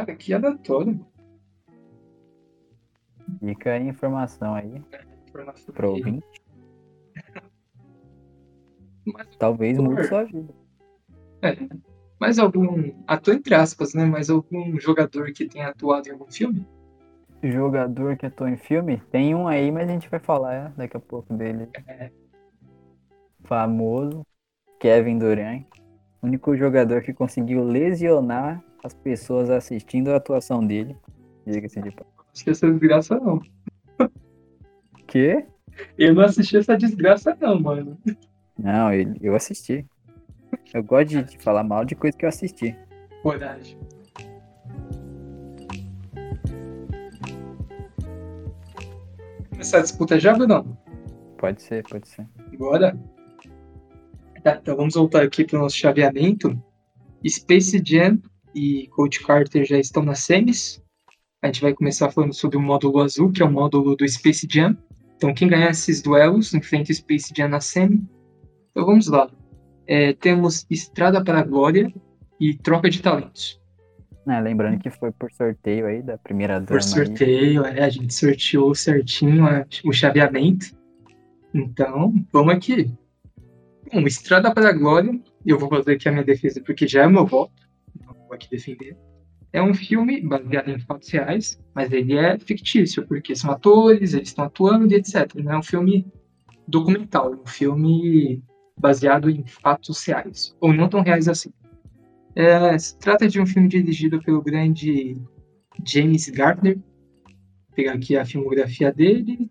Cara, que aleatório. Fica a informação aí Informação pro ouvinte. Talvez mude favor. sua vida. é, mas algum. Ator entre aspas, né? Mas algum jogador que tenha atuado em algum filme? Jogador que atuou em filme, tem um aí, mas a gente vai falar daqui a pouco dele. É. Famoso, Kevin Durant. Único jogador que conseguiu lesionar as pessoas assistindo a atuação dele. Diga-se de. Acho que essa desgraça não. quê? Eu não assisti essa desgraça, não, mano. Não, eu, eu assisti. Eu gosto de, de falar mal de coisa que eu assisti. Coragem. Começar a disputa já, Bruno? Pode ser, pode ser. Bora. Tá, então vamos voltar aqui para o nosso chaveamento. Space Jam e Coach Carter já estão nas semis. A gente vai começar falando sobre o módulo azul, que é o módulo do Space Jam. Então, quem ganhar esses duelos enfrenta o Space Jam na semi. Então, vamos lá. É, temos Estrada para a Glória e Troca de Talentos. É, lembrando que foi por sorteio aí da primeira. Por sorteio, é, a gente sorteou certinho a, o chaveamento. Então, vamos aqui. Bom, Estrada para a Glória, eu vou fazer aqui a minha defesa porque já é meu voto. Vou aqui defender. É um filme baseado em fatos reais, mas ele é fictício, porque são atores, eles estão atuando e etc. Não é um filme documental, é um filme baseado em fatos reais, ou não tão reais assim. É, se trata de um filme dirigido pelo grande James Gardner. Vou pegar aqui a filmografia dele.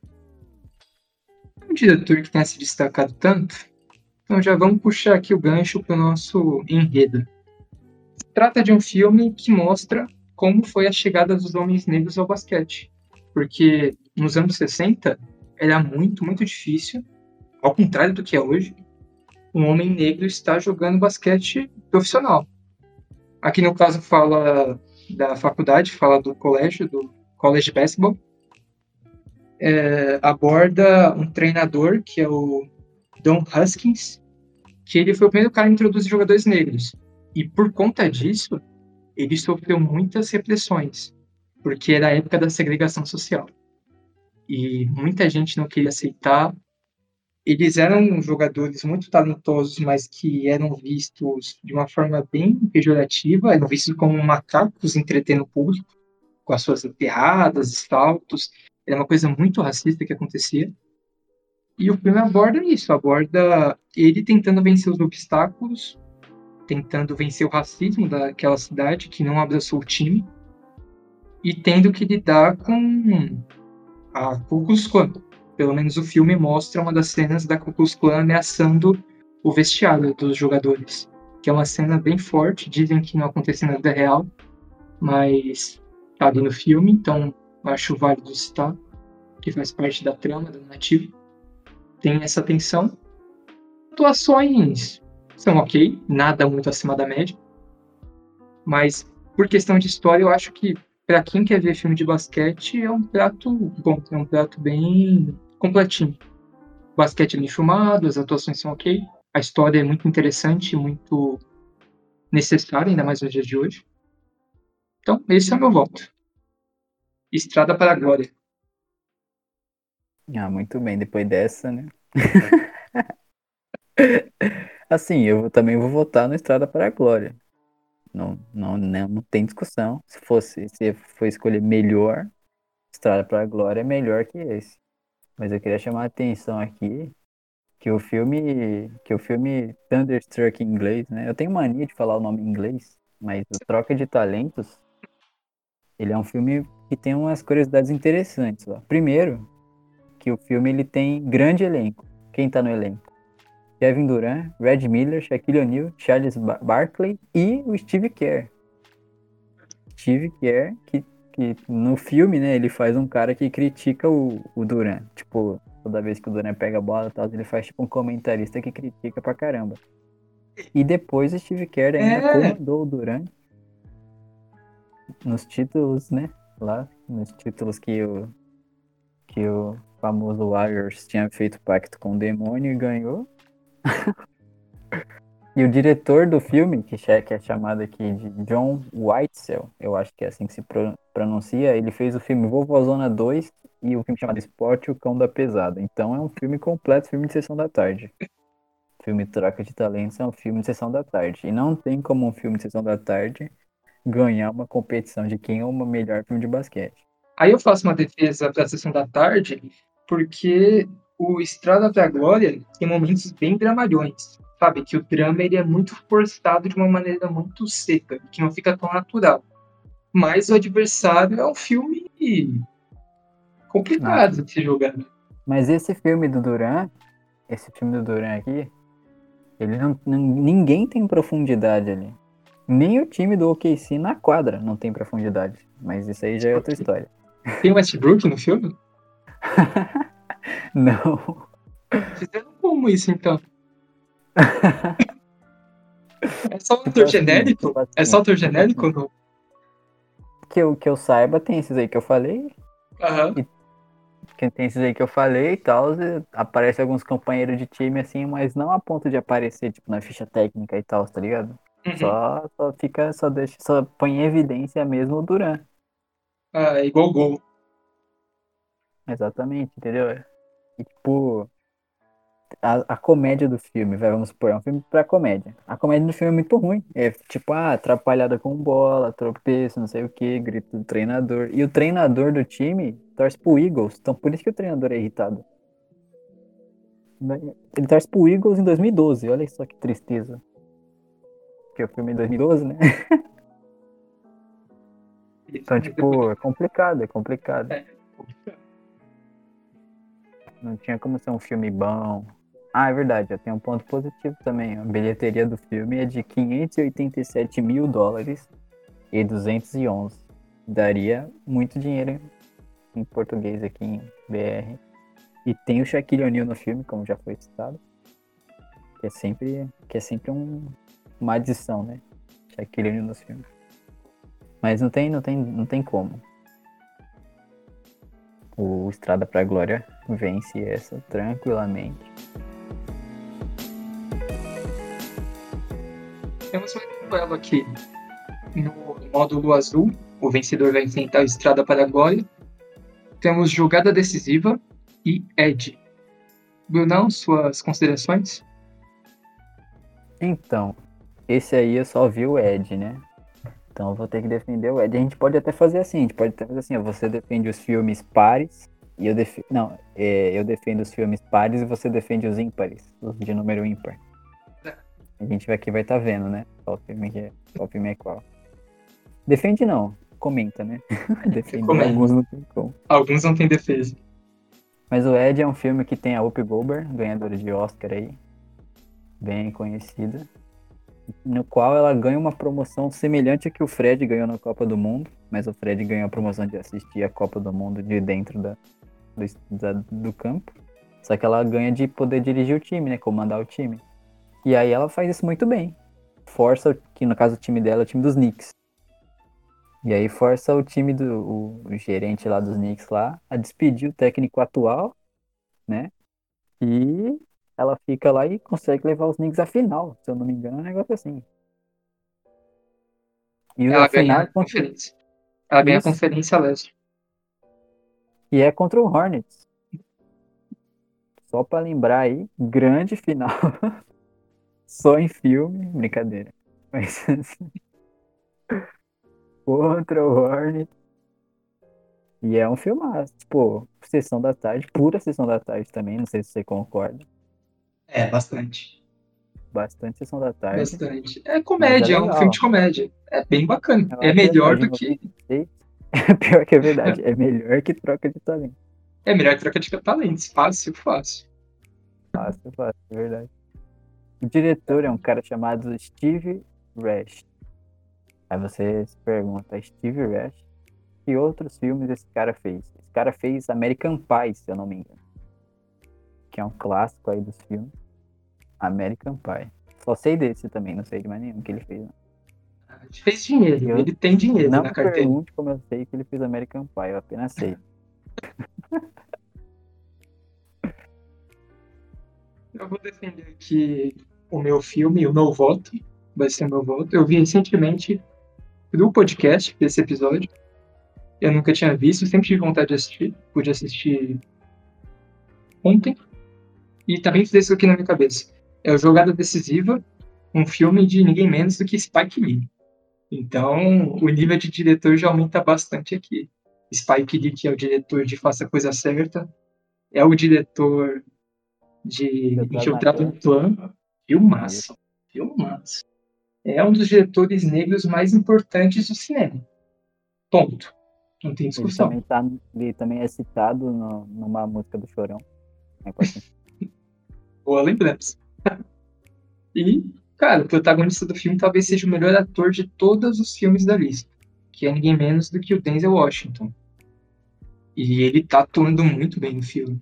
Um diretor que tenha se destacado tanto. Então já vamos puxar aqui o gancho para o nosso enredo. Trata de um filme que mostra como foi a chegada dos homens negros ao basquete. Porque nos anos 60 era muito, muito difícil, ao contrário do que é hoje, um homem negro estar jogando basquete profissional. Aqui no caso fala da faculdade, fala do colégio, do College Basketball. É, aborda um treinador que é o Don Huskins, que ele foi o primeiro cara a introduzir jogadores negros. E por conta disso, ele sofreu muitas repressões, porque era a época da segregação social. E muita gente não queria aceitar eles eram jogadores muito talentosos, mas que eram vistos de uma forma bem pejorativa, eram vistos como macacos entretendo o público, com as suas enterradas, saltos. Era uma coisa muito racista que acontecia. E o filme aborda isso, aborda ele tentando vencer os obstáculos, tentando vencer o racismo daquela cidade que não abraçou o time, e tendo que lidar com a Ku Klux Klan, pelo menos o filme mostra uma das cenas da Ku Klux Klan ameaçando o vestiário dos jogadores, que é uma cena bem forte, dizem que não aconteceu na vida real, mas tá ali no filme, então acho válido citar, que faz parte da trama do nativo. Tem essa tensão. Atuações são ok, nada muito acima da média, mas por questão de história, eu acho que para quem quer ver filme de basquete é um prato bom, é um prato bem completinho. O basquete é bem filmado, as atuações são ok, a história é muito interessante, muito necessária, ainda mais nos dias de hoje. Então, esse é o meu voto. Estrada para a Glória. Ah, muito bem, depois dessa, né? assim, eu também vou votar no Estrada para a Glória. Não, não, não, não tem discussão. Se fosse, se for escolher melhor, Estrada para a Glória é melhor que esse. Mas eu queria chamar a atenção aqui que o filme, que o filme Thunderstruck em inglês, né? Eu tenho mania de falar o nome em inglês, mas o Troca de Talentos, ele é um filme que tem umas curiosidades interessantes lá. Primeiro, que o filme ele tem grande elenco. Quem tá no elenco? Kevin Durant, Red Miller, Shaquille O'Neal, Charles Barkley e o Steve Kerr. Steve Kerr, que que no filme, né, ele faz um cara que critica o, o Duran. Tipo, toda vez que o Duran pega a bola e tal, ele faz tipo um comentarista que critica pra caramba. E depois o Steve Kerr ainda é. comandou o Duran nos títulos, né? Lá, nos títulos que o, que o famoso Warriors tinha feito pacto com o demônio e ganhou. E o diretor do filme, que é chamado aqui de John Whitesell, eu acho que é assim que se pronuncia, ele fez o filme Vovozona 2 e o filme chamado Esporte o Cão da Pesada. Então é um filme completo, filme de sessão da tarde. O filme Troca de Talentos é um filme de sessão da tarde. E não tem como um filme de sessão da tarde ganhar uma competição de quem é o melhor filme de basquete. Aí eu faço uma defesa para a sessão da tarde, porque o Estrada da Glória tem momentos bem dramalhões sabe? Que o drama ele é muito forçado de uma maneira muito seca, que não fica tão natural. Mas o adversário é um filme complicado de se jogar. Mas esse filme do Duran, esse filme do Duran aqui, ele não, não- ninguém tem profundidade ali. Nem o time do OKC na quadra não tem profundidade. Mas isso aí já é outra história. Tem Westbrook no filme? Não. Fizeram como isso, então? É só Tipo ator assim, genérico? tipo assim, É só ator tipo genérico ou assim. não? Que eu, que eu saiba, tem esses aí que eu falei. Aham. Que tem esses aí que eu falei e tal. Aparece alguns companheiros de time assim, mas não a ponto de aparecer, tipo, na ficha técnica e tal, tá ligado? Uhum. Só, só fica, só deixa, só põe em evidência mesmo o Duran. Ah, é igual gol. Exatamente, entendeu? E tipo, a, a comédia do filme, vai, vamos supor, é um filme pra comédia. A comédia do filme é muito ruim. É tipo, ah, atrapalhada com bola, tropeço, não sei o que, grito do treinador. E o treinador do time torce pro Eagles, então por isso que o treinador é irritado. Ele torce pro Eagles em 2012, olha só que tristeza. Porque o filme é em 2012, né? Então, tipo, é complicado, é complicado. É. Não tinha como ser um filme bom. Ah, é verdade, tem um ponto positivo também. A bilheteria do filme é de 587 mil dólares e 211. Daria muito dinheiro em português aqui em BR. E tem o Shaquille O'Neal no filme, como já foi citado. Que é sempre, que é sempre um, uma adição, né? Shaquille O'Neal nos filmes. Mas não tem, não tem, não tem como. O Estrada pra Glória vence essa tranquilamente. Temos um duelo aqui no módulo azul. O vencedor vai enfrentar o Estrada para a Glória. Temos Jogada Decisiva e Ed. Brunão, suas considerações? Então, esse aí eu só vi o Ed, né? Então eu vou ter que defender o Ed. A gente pode até fazer assim, a gente pode até fazer assim, ó, você defende os filmes pares e eu defendo. Não, é, eu defendo os filmes pares e você defende os ímpares, os de número ímpar. A gente aqui vai estar vendo, né? Qual filme que é, qual filme é qual. Defende não, comenta, né? Defender Comenta. alguns não tem como. Alguns não têm defesa. Mas o Ed é um filme que tem a Whoopi Goldberg, ganhadora de Oscar aí, bem conhecida, no qual ela ganha uma promoção semelhante a que o Fred ganhou na Copa do Mundo, mas o Fred ganhou a promoção de assistir a Copa do Mundo de dentro da, do, da- do campo. Só que ela ganha de poder dirigir o time, né? Comandar o time. E aí ela faz isso muito bem. Força, que no caso o time dela é o time dos Knicks. E aí força o time do o, o gerente lá dos Knicks lá a despedir o técnico atual, né? E ela fica lá e consegue levar os Knicks à final, se eu não me engano, é um negócio assim. E Ela a ganha final a é contra, conferência. Ela ganha a conferência leste. e é contra o Hornets. Só pra lembrar aí, grande final. Só em filme, brincadeira. Mas contra o Hornets. E é um filmaço, pô, sessão da tarde, pura sessão da tarde também, não sei se você concorda. É, bastante. Bastante sessão da tarde. Bastante. É comédia, é é um filme de comédia. É bem bacana. É acho melhor do que. 96. Pior que é verdade, é melhor que troca de talento. É melhor que troca de talentos. Fácil, fácil. Fácil, fácil, é verdade. O diretor é um cara chamado Steve Rash. Aí você se pergunta, Steve Rash, que outros filmes esse cara fez? Esse cara fez American Pie, se eu não me engano. Que é um clássico aí dos filmes. American Pie. Só sei desse também, não sei de mais nenhum que ele fez. não. Ele fez dinheiro. Eu- Ele tem dinheiro Não na carteira. pergunte como eu sei que ele fez American Pie, eu apenas sei. Eu vou defender aqui o meu filme, o meu voto. Vai ser o meu voto. Eu vi recentemente do podcast desse episódio. Eu nunca tinha visto, sempre tive vontade de assistir. Pude assistir ontem. E também fiz isso aqui na minha cabeça. É o Jogada Decisiva, um filme de ninguém menos do que Spike Lee. Então, o nível de diretor já aumenta bastante aqui. Spike Lee, que é o diretor de Faça a Coisa Certa, é o diretor de Infiltrado no Clã. Filmaço. Filmaço. É um dos diretores negros mais importantes do cinema. Ponto. Não tem Ele discussão. também, tá, ele também é citado no- numa música do Chorão. É importante. Boa lembrança. E, cara, o protagonista do filme talvez seja o melhor ator de todos os filmes da lista, que é ninguém menos do que o Denzel Washington. E ele tá atuando muito bem no filme.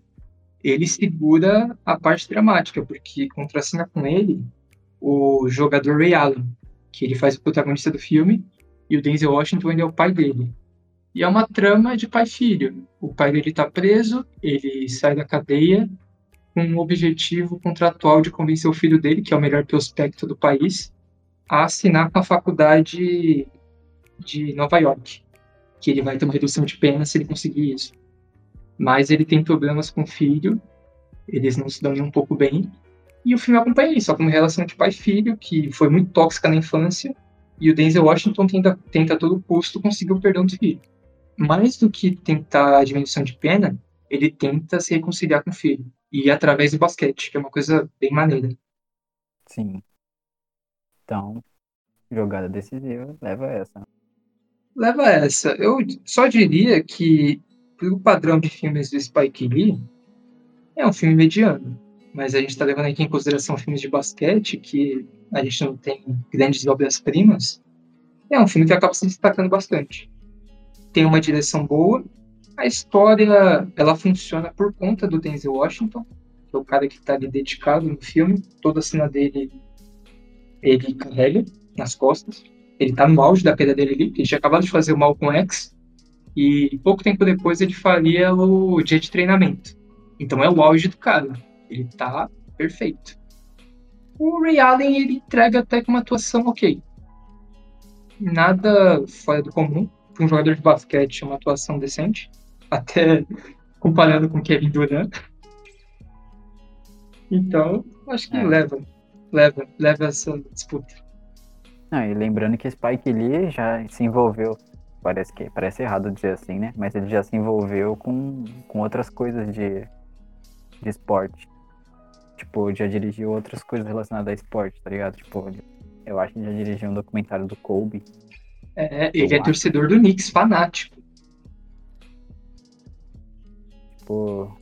Ele segura a parte dramática, porque contracena com ele o jogador Ray Allen, que ele faz o protagonista do filme, e o Denzel Washington ele é o pai dele. E é uma trama de pai e filho. O pai dele tá preso, ele sai da cadeia com um objetivo contratual de convencer o filho dele, que é o melhor prospecto do país, a assinar com a faculdade de Nova York, que ele vai ter uma redução de pena se ele conseguir isso. Mas ele tem problemas com o filho, eles não se dão nem um pouco bem, e o filme acompanha isso, uma relação de pai e filho, que foi muito tóxica na infância, e o Denzel Washington tenta, tenta a todo custo conseguir o perdão do filho. Mais do que tentar a diminuição de pena, ele tenta se reconciliar com o filho e através do basquete, que é uma coisa bem maneira. Sim. Então, jogada decisiva leva essa. Leva essa. Eu só diria que, pelo padrão de filmes do Spike Lee, é um filme mediano. Mas a gente está levando aqui em consideração filmes de basquete, que a gente não tem grandes obras-primas. É um filme que acaba se destacando bastante. Tem uma direção boa, a história, ela funciona por conta do Denzel Washington, que é o cara que está ali dedicado no filme. Toda a cena dele, ele carrega nas costas. Ele está no auge da queda dele ali, ele tinha acabado de fazer o Malcolm X, e pouco tempo depois ele faria o dia de treinamento. Então é o auge do cara. Ele está perfeito. O Ray Allen, ele entrega até com uma atuação ok. Nada fora do comum. Para um jogador de basquete, uma atuação decente até comparando com Kevin Durant. Então, acho que é. leva, leva, leva essa disputa. Não, e lembrando que Spike Lee já se envolveu, parece que parece errado dizer assim, né? Mas ele já se envolveu com, com outras coisas de, de esporte. Tipo, já dirigiu outras coisas relacionadas a esporte, tá ligado? Tipo, eu acho que já dirigiu um documentário do Kobe. É, ele é torcedor do Knicks, fanático tipo.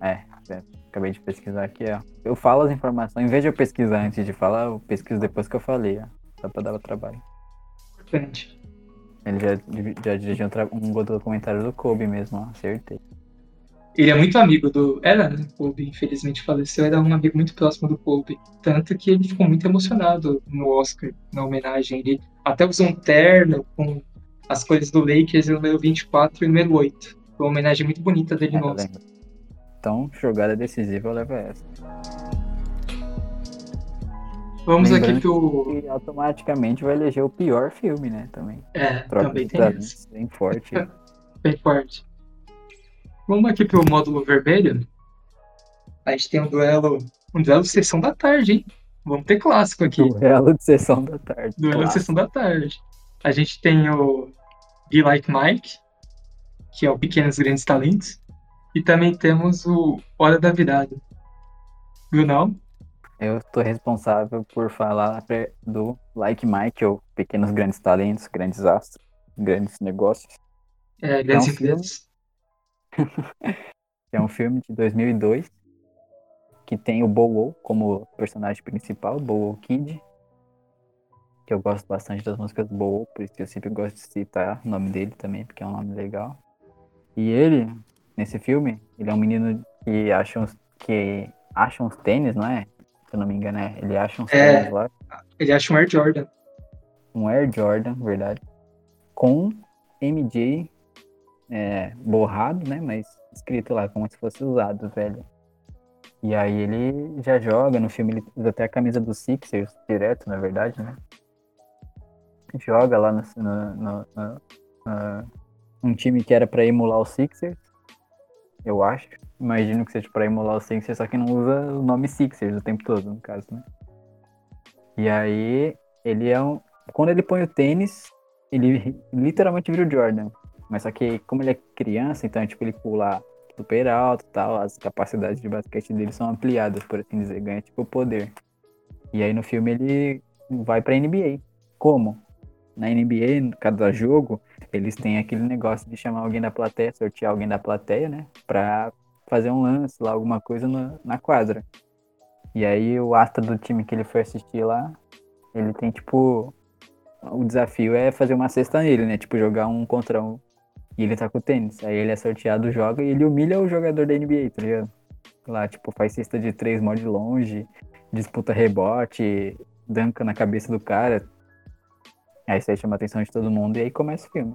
É, é, acabei de pesquisar aqui, ó. Eu falo as informações, em vez de eu pesquisar antes de falar, eu pesquiso depois que eu falei, ó. Só pra dar o trabalho. Importante. Ele já, já dirigiu um, um documentário do Kobe mesmo, ó, acertei. Ele é muito amigo do. Era, né? Kobe, infelizmente faleceu, era um amigo muito próximo do Kobe. Tanto que ele ficou muito emocionado no Oscar, na homenagem. Ele até usou um terno com as cores do Lakers no número 24 e número 8. Uma homenagem muito bonita dele é, no Oscar. Então, jogada decisiva leva essa. Vamos Lembrando aqui pro. E automaticamente vai eleger o pior filme, né? Também. É, Troca também tem isso. Bem forte. bem forte. Vamos aqui pro módulo vermelho. A gente tem um duelo. Um duelo de sessão da tarde, hein? Vamos ter clássico aqui. Duelo de sessão da tarde. Duelo clássico. de sessão da tarde. A gente tem o Be Like Mike, que é o Pequenos Grandes Talentos. E também temos o Hora da Virada. Brunão? Eu estou responsável por falar do Like Mike, ou Pequenos Grandes Talentos, Grandes Astros, Grandes Negócios. É, Grandes Empresas. é um filme de 2002 que tem o Bow como personagem principal, Bow Kid, que eu gosto bastante das músicas do Bow, por isso que eu sempre gosto de citar o nome dele também, porque é um nome legal. E ele, nesse filme, ele é um menino que acha uns, que acha uns tênis, não é? Se eu não me engano, é. Ele acha uns é, tênis lá. Ele acha um Air Jordan. Um Air Jordan, verdade. Com MJ é, borrado, né? Mas escrito lá como se fosse usado, velho. E aí ele já joga, no filme ele usa até a camisa do Sixers, direto, na verdade, né? Joga lá no, no, no, no um time que era para emular o Sixers, eu acho. Imagino que seja para emular o Sixers, só que não usa o nome Sixers o tempo todo, no caso, né? E aí, ele é um. Quando ele põe o tênis, ele literalmente vira o Jordan. Mas só que, como ele é criança, então, tipo, ele pula super alto e tal, as capacidades de basquete dele são ampliadas, por assim dizer, ganha, tipo, poder. E aí, no filme, ele vai pra NBA. Como? Na NBA, cada jogo, eles têm aquele negócio de chamar alguém da plateia, sortear alguém da plateia, né? Pra fazer um lance lá, alguma coisa na, na quadra. E aí o astro do time que ele foi assistir lá, ele tem tipo. O desafio é fazer uma cesta nele, né? Tipo, jogar um contra um. E ele tá com o tênis. Aí ele é sorteado, joga e ele humilha o jogador da NBA, tá ligado? Lá, tipo, faz cesta de três mó de longe, disputa rebote, danca na cabeça do cara. Aí isso aí chama a atenção de todo mundo e aí começa o filme.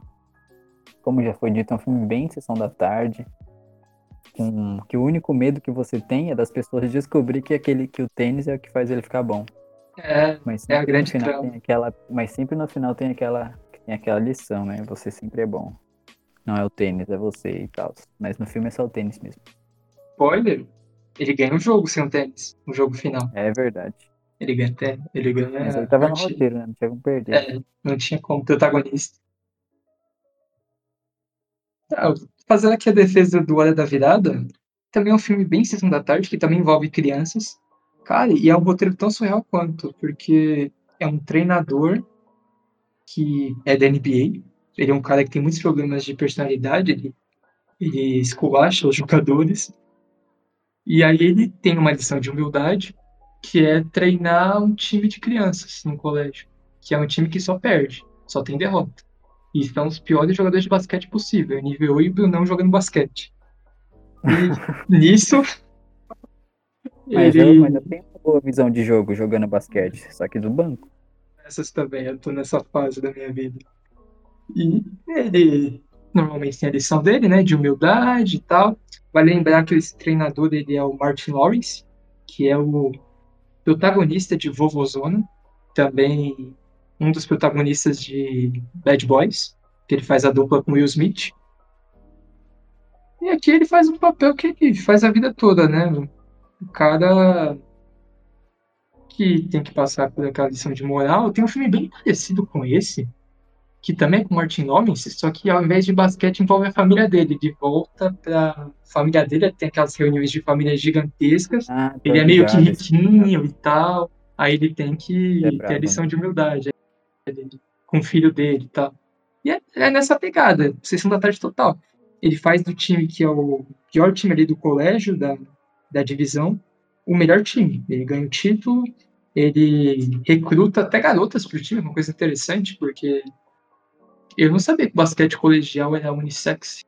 Como já foi dito, é um filme bem sessão da tarde. Com, que o único medo que você tem é das pessoas descobrir que aquele que o tênis é o que faz ele ficar bom. É, Mas é a grande no final tem aquela, mas sempre no final tem aquela, tem aquela lição, né? Você sempre é bom. Não é o tênis, é você e tal. Mas no filme é só o tênis mesmo. Spoiler, ele ganha o jogo sem o tênis, o jogo final. É verdade. Ele ganha até, ele ganha Mas aí tava no partida. roteiro, né? Não tinha como perder. É, não tinha como, protagonista. Ah, fazendo aqui a defesa do Hora da Virada, também é um filme bem Sessão da Tarde, que também envolve crianças. Cara, e é um roteiro tão surreal quanto, porque é um treinador que é da NBA. Ele é um cara que tem muitos problemas de personalidade, ele, ele esculacha os jogadores. E aí ele tem uma lição de humildade, que é treinar um time de crianças no colégio, que é um time que só perde, só tem derrota. E são os piores jogadores de basquete possível, nível eu e o Brunão jogando basquete. E nisso, Mas, ele... eu, mas eu tenho uma boa visão de jogo jogando basquete, só que do banco. Essas também, eu tô nessa fase da minha vida. E ele normalmente tem a lição dele, né, de humildade e tal. Vale lembrar que esse treinador ele é o Martin Lawrence, que é o protagonista de Vovozona, também um dos protagonistas de Bad Boys, que ele faz a dupla com Will Smith. E aqui ele faz um papel que ele faz a vida toda, né? O cara que tem que passar por aquela lição de moral. Tem um filme bem parecido com esse, que também é com Martin Lawrence, só que ao invés de basquete envolve a família dele. De volta pra família dele, tem aquelas reuniões de família gigantescas. Ah, Ele é meio que riquinho e tal. Aí ele tem que É ter a lição de humildade dele, com o filho dele e tal. E é, é nessa pegada, sessão da tarde total. Ele faz do time que é o pior time ali do colégio, da, da divisão, o melhor time. Ele ganha o título, ele recruta até garotas pro time, uma coisa interessante, porque eu não sabia que o basquete colegial era unissex.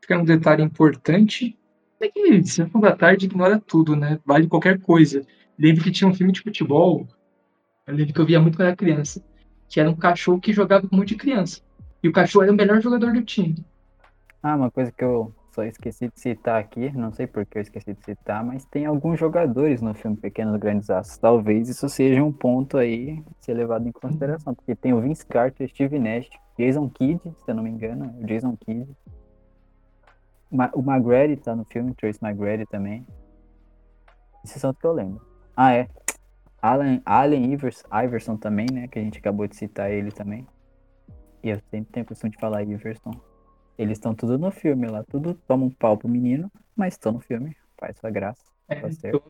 Fica um detalhe importante. É que sessão da tarde ignora tudo, né? Vale qualquer coisa. Lembro que tinha um filme de futebol, eu lembro que eu via muito quando era criança, que era um cachorro que jogava com um monte de criança. E o cachorro era o melhor jogador do time. Ah, uma coisa que eu só esqueci de citar aqui, não sei por que eu esqueci de citar, mas tem alguns jogadores no filme Pequenos Grandes Astros. Talvez isso seja um ponto aí ser levado em consideração, porque tem o Vince Carter, Steve Nash, Jason Kidd, se eu não me engano, o Jason Kidd. O McGrady tá no filme, Trace McGrady também. Esses são os que eu lembro. Ah, é. Alan, Allen Ivers, Iverson também, né? Que a gente acabou de citar ele também. E eu sempre tenho a costume de falar Iverson. Eles estão tudo no filme lá, tudo toma um pau pro menino, mas estão no filme, faz sua graça. É, tô.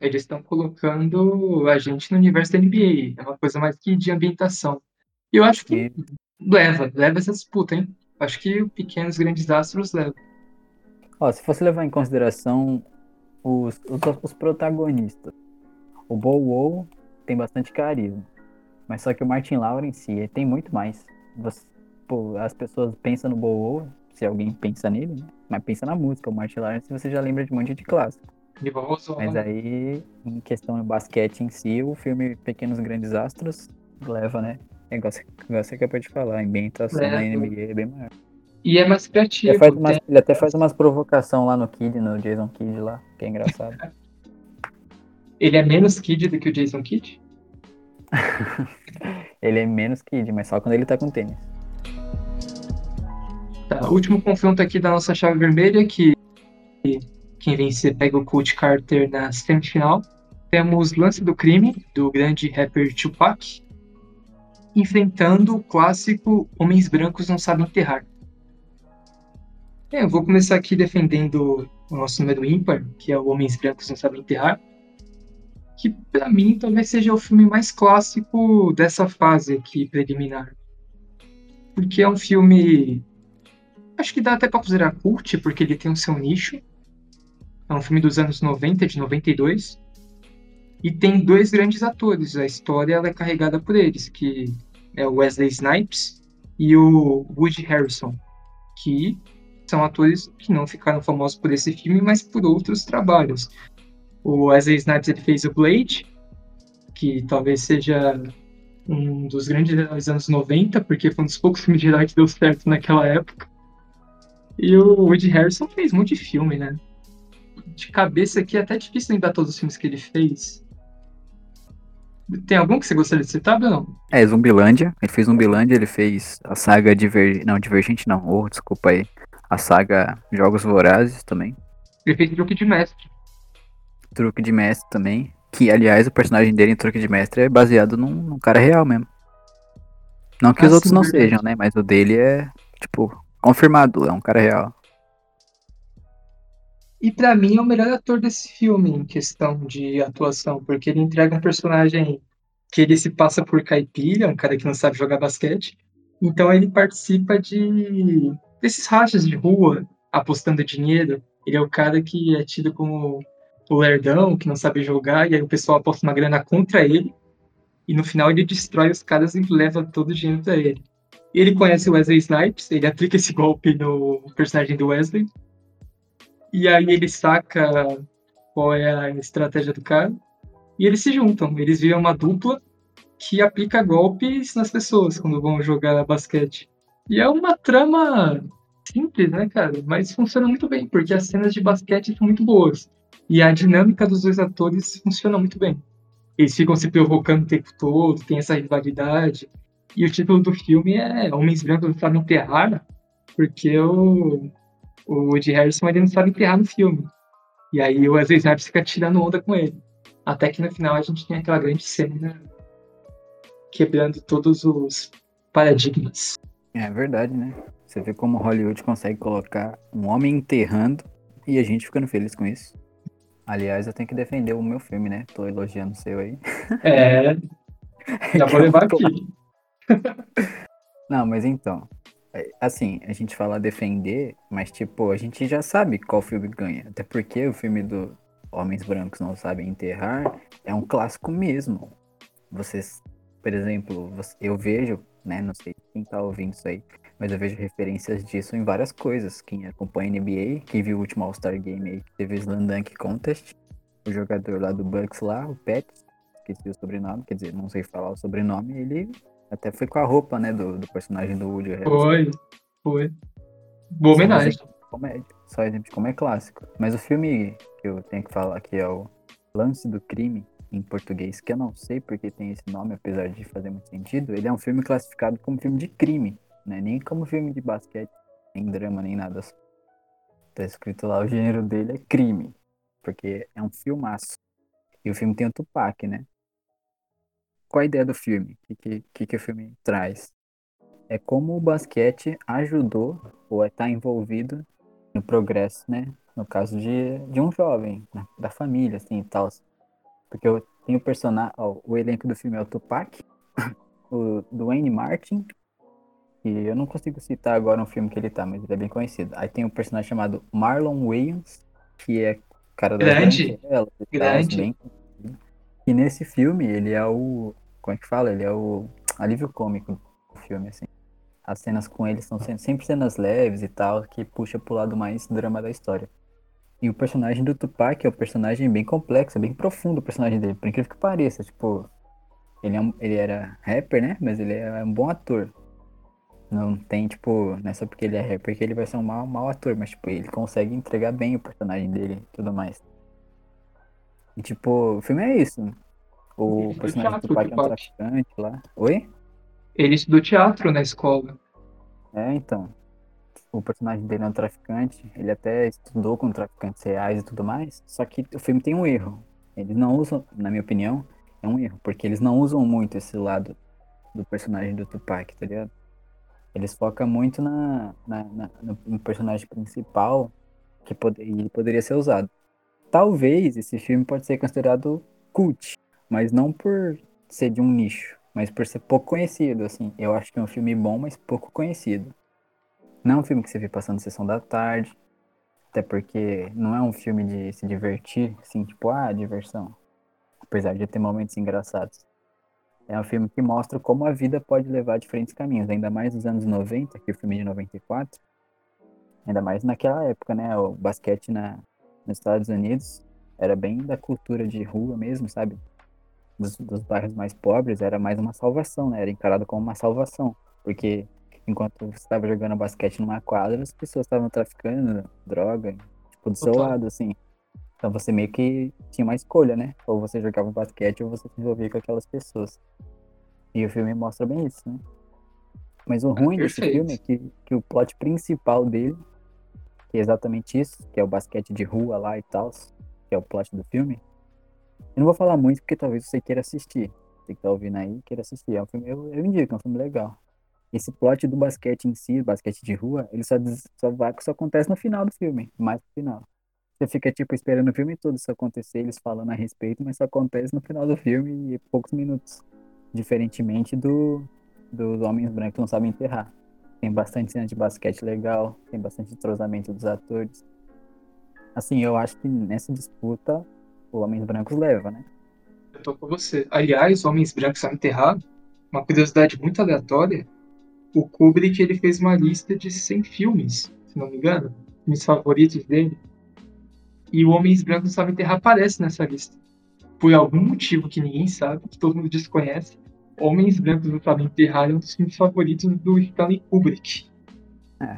Eles estão colocando a gente no universo da NBA. É uma coisa mais que de ambientação. E eu acho que E, leva, leva essa disputa, hein? Acho que o Pequenos Grandes Astros leva. ó, se fosse levar em consideração os, os, os protagonistas, o Bow Wow tem bastante carisma, mas só que o Martin Lawrence ele tem muito mais. Você- pô, as pessoas pensam no Bow se alguém pensa nele, né? mas pensa na música. O Martin Lawrence você já lembra de um monte de clássico. De. Mas aí, em questão do basquete em si, o filme Pequenos Grandes Astros leva, né? Você, igual você acabou de falar, a ambientação Leva. NBA é bem maior. E é mais criativo. Ele, faz umas- tem- ele até faz umas provocações lá no Kid, no Jason Kidd lá, que é engraçado. Ele é menos kid do que o Jason Kidd? ele é menos Kid, mas só quando ele tá com tênis. Tá, último confronto aqui da nossa chave vermelha, que quem vencer pega o Coach Carter na semifinal. Temos Lance do Crime, do grande rapper Tupac, enfrentando o clássico Homens Brancos Não Sabem Enterrar. É, eu vou começar aqui defendendo o nosso número ímpar, que é o Homens Brancos Não Sabem Enterrar, que pra mim talvez seja o filme mais clássico dessa fase aqui preliminar. Porque é um filme acho que dá até pra considerar cult, porque ele tem o seu nicho. É um filme dos anos 90, de 92. E tem dois grandes atores. A história é carregada por eles, que é o Wesley Snipes e o Woody Harrison, que são atores que não ficaram famosos por esse filme, mas por outros trabalhos. O Wesley Snipes ele fez o Blade, que talvez seja um dos grandes heróis dos anos 90, porque foi um dos poucos filmes de herói que deu certo naquela época. E o Woody Harrison fez muito de filme, né? De cabeça aqui é até difícil lembrar todos os filmes que ele fez. Tem algum que você gostaria de citar, Bruno? É, Zumbilândia. Ele fez Zumbilândia, ele fez a saga Diver... Não, Divergente não. Oh, desculpa aí. A saga Jogos Vorazes também. Ele fez Truque de Mestre. Truque de Mestre também. Que, aliás, o personagem dele em Truque de Mestre é baseado num, num cara real mesmo. Não que ah, os outros sim, não verdade. sejam, né? Mas o dele é, tipo, confirmado, é um cara real. E para mim é o melhor ator desse filme em questão de atuação, porque ele entrega um personagem que ele se passa por caipira, um cara que não sabe jogar basquete. Então ele participa de desses rachas de rua, apostando dinheiro. Ele é o cara que é tido como o lerdão, que não sabe jogar, e aí o pessoal aposta uma grana contra ele, e no final ele destrói os caras e leva todo o dinheiro pra ele. Ele conhece o Wesley Snipes, ele aplica esse golpe no personagem do Wesley, e aí ele saca qual é a estratégia do cara, e eles se juntam, eles viram uma dupla que aplica golpes nas pessoas quando vão jogar basquete. E é uma trama simples, né, cara? Mas funciona muito bem, porque as cenas de basquete são muito boas. E a dinâmica dos dois atores funciona muito bem. Eles ficam se provocando o tempo todo, tem essa rivalidade. E o título do filme é Homens Brancos Sabem Enterrar, porque o, o Woody Harrison ele não sabe enterrar no filme. E aí o Wesley Snipes fica tirando onda com ele. Até que no final a gente tem aquela grande cena quebrando todos os paradigmas. É verdade, né? Você vê como Hollywood consegue colocar um homem enterrando e a gente ficando feliz com isso. Aliás, eu tenho que defender o meu filme, né? Tô elogiando o seu aí. É. Já vou levar aqui. Não, mas então. É, assim, a gente fala defender, mas tipo, a gente já sabe qual filme ganha. Até porque o filme do Homens Brancos Não Sabem Enterrar é um clássico mesmo. Vocês, por exemplo, eu vejo, né? Não sei quem tá ouvindo isso aí, mas eu vejo referências disso em várias coisas. Quem acompanha NBA, quem viu o último All-Star Game aí, teve o Slam Dunk Contest, o jogador lá do Bucks lá, o Pet, esqueci o sobrenome, quer dizer, não sei falar o sobrenome, ele até foi com a roupa, né, do, do personagem do Woody. Foi, foi. Boa homenagem. Só exemplo de como é clássico. Mas o filme que eu tenho que falar aqui é o Lance do Crime, em português, que eu não sei porque tem esse nome, apesar de fazer muito sentido, ele é um filme classificado como filme de crime. Né? Nem como filme de basquete, nem drama, nem nada. Tá escrito lá, o gênero dele é crime. Porque é um filmaço. E o filme tem o Tupac, né? Qual a ideia do filme? O que, que, que o filme traz? É como o basquete ajudou ou está envolvido no progresso, né? No caso de, de um jovem, né? da família, assim e tal. Porque eu tenho o personagem. o elenco do filme é o Tupac, o Dwayne Martin, e eu não consigo citar agora um filme que ele tá, mas ele é bem conhecido. Aí tem um personagem chamado Marlon Williams, que é cara da Grande. Grande. Bem... E nesse filme ele é o. Como é que fala? Ele é o alívio cômico do filme, assim. As cenas com ele são sempre cenas leves e tal, que puxa pro lado mais drama da história. E o personagem do Tupac é um personagem bem complexo, bem profundo o personagem dele, por incrível que pareça. Tipo, ele, é um, ele era rapper, né? Mas ele é um bom ator. Não tem, tipo, não é só porque ele é rapper que ele vai ser um mau, mau ator, mas, tipo, ele consegue entregar bem o personagem dele e tudo mais. E, tipo, o filme é isso. O personagem do pai é um traficante lá. Oi? Ele estudou teatro na escola. É, então. O personagem dele é um traficante. Ele até estudou com traficantes reais e tudo mais. Só que o filme tem um erro. Eles não usam, na minha opinião, é um erro. Porque eles não usam muito esse lado do personagem do Tupac, tá ligado? Eles focam muito na, na, na no personagem principal que pod ele poderia ser usado. Talvez esse filme pode ser considerado cult, mas não por ser de um nicho, mas por ser pouco conhecido, assim. Eu acho que é um filme bom, mas pouco conhecido. Não é um filme que você vê passando sessão da tarde. Até porque não é um filme de se divertir, assim, tipo, ah, diversão. Apesar de ter momentos engraçados. É um filme que mostra como a vida pode levar diferentes caminhos, ainda mais nos anos 90, que é o filme de 94. Ainda mais naquela época, né? O basquete na, nos Estados Unidos era bem da cultura de rua mesmo, sabe? Dos, dos bairros mais pobres, era mais uma salvação, né? Era encarado como uma salvação. Porque enquanto você estava jogando basquete numa quadra, as pessoas estavam traficando droga, tipo, do seu lado, assim. Então você meio que tinha uma escolha, né? Ou você jogava basquete ou você se envolvia com aquelas pessoas. E o filme mostra bem isso, né? Mas o ruim desse filme é que, que o plot principal dele, que é exatamente isso, que é o basquete de rua lá e tal, que é o plot do filme. Eu não vou falar muito porque talvez você queira assistir. Você que tá ouvindo aí, queira assistir. É um filme, eu, eu indico, é um filme legal. Esse plot do basquete em si, basquete de rua, ele só, só, vai, só acontece no final do filme, mais no final. Você fica, tipo, esperando o filme todo isso acontecer, eles falando a respeito, mas só acontece no final do filme e poucos minutos. Diferentemente do, do, do Homens Brancos Não Sabem Enterrar. Tem bastante cena de basquete legal, tem bastante entrosamento dos atores. Assim, eu acho que nessa disputa Homens Brancos leva, né? Eu tô com você. Aliás, Homens Brancos Sabem Enterrar, uma curiosidade muito aleatória, o Kubrick ele fez uma lista de 100 filmes, se não me engano, filmes favoritos dele. E o Homens Brancos Sabem Enterrar aparece nessa lista. Por algum motivo que ninguém sabe, que todo mundo desconhece, Homens Brancos Não Sabem Enterrar é um dos filmes favoritos do Stanley Kubrick. É,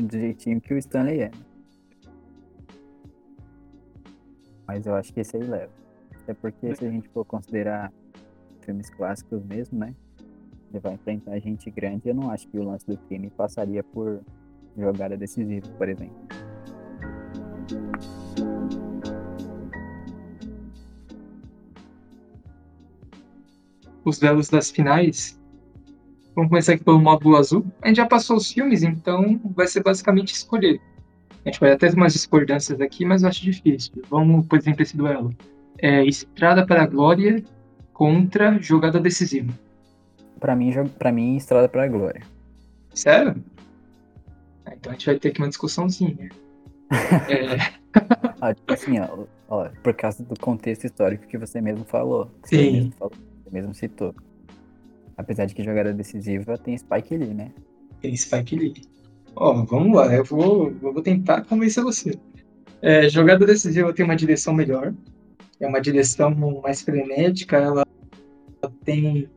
do jeitinho que o Stanley é. Mas eu acho que esse aí leva. Até porque se a gente for considerar filmes clássicos mesmo, né? Ele vai enfrentar gente grande. Eu não acho que o lance do crime passaria por jogada decisiva, por exemplo. Os duelos das finais. Vamos começar aqui pelo módulo azul. A gente já passou os filmes, então vai ser basicamente escolher. A gente vai até ter umas discordâncias aqui, mas eu acho difícil. Vamos, por exemplo, esse duelo. É Estrada para a Glória contra Jogada Decisiva. Para mim, para mim, Estrada para a Glória. Sério? Ah, então a gente vai ter aqui uma discussãozinha. é... ah, tipo assim, ó, ó, por causa do contexto histórico que você mesmo falou. Sim. Você mesmo, falou, você mesmo citou. Apesar de que jogada decisiva tem Spike Lee, né? Tem Spike Lee. Ó, vamos lá, eu vou, eu vou tentar convencer você. É, jogada decisiva tem uma direção melhor, é uma direção mais frenética, ela tem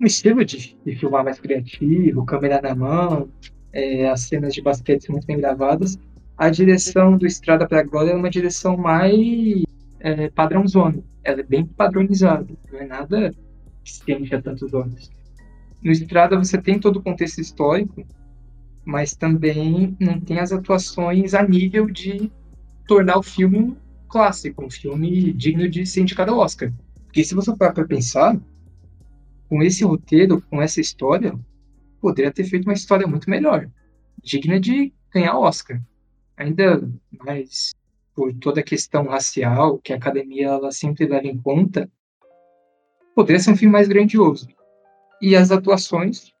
um estilo de, de filmar mais criativo, câmera na mão, é, as cenas de basquete são muito bem gravadas. A direção do Estrada para Glória é uma direção mais é. Ela é bem padronizada, não é nada que se a tantos olhos. No Estrada você tem todo o contexto histórico, mas também não tem as atuações a nível de tornar o filme um clássico, um filme digno de ser indicado ao Oscar. Porque se você parar para pensar, com esse roteiro, com essa história, poderia ter feito uma história muito melhor, digna de ganhar Oscar. Ainda mais por toda a questão racial que a academia ela sempre leva em conta, poderia ser um filme mais grandioso. E as atuações,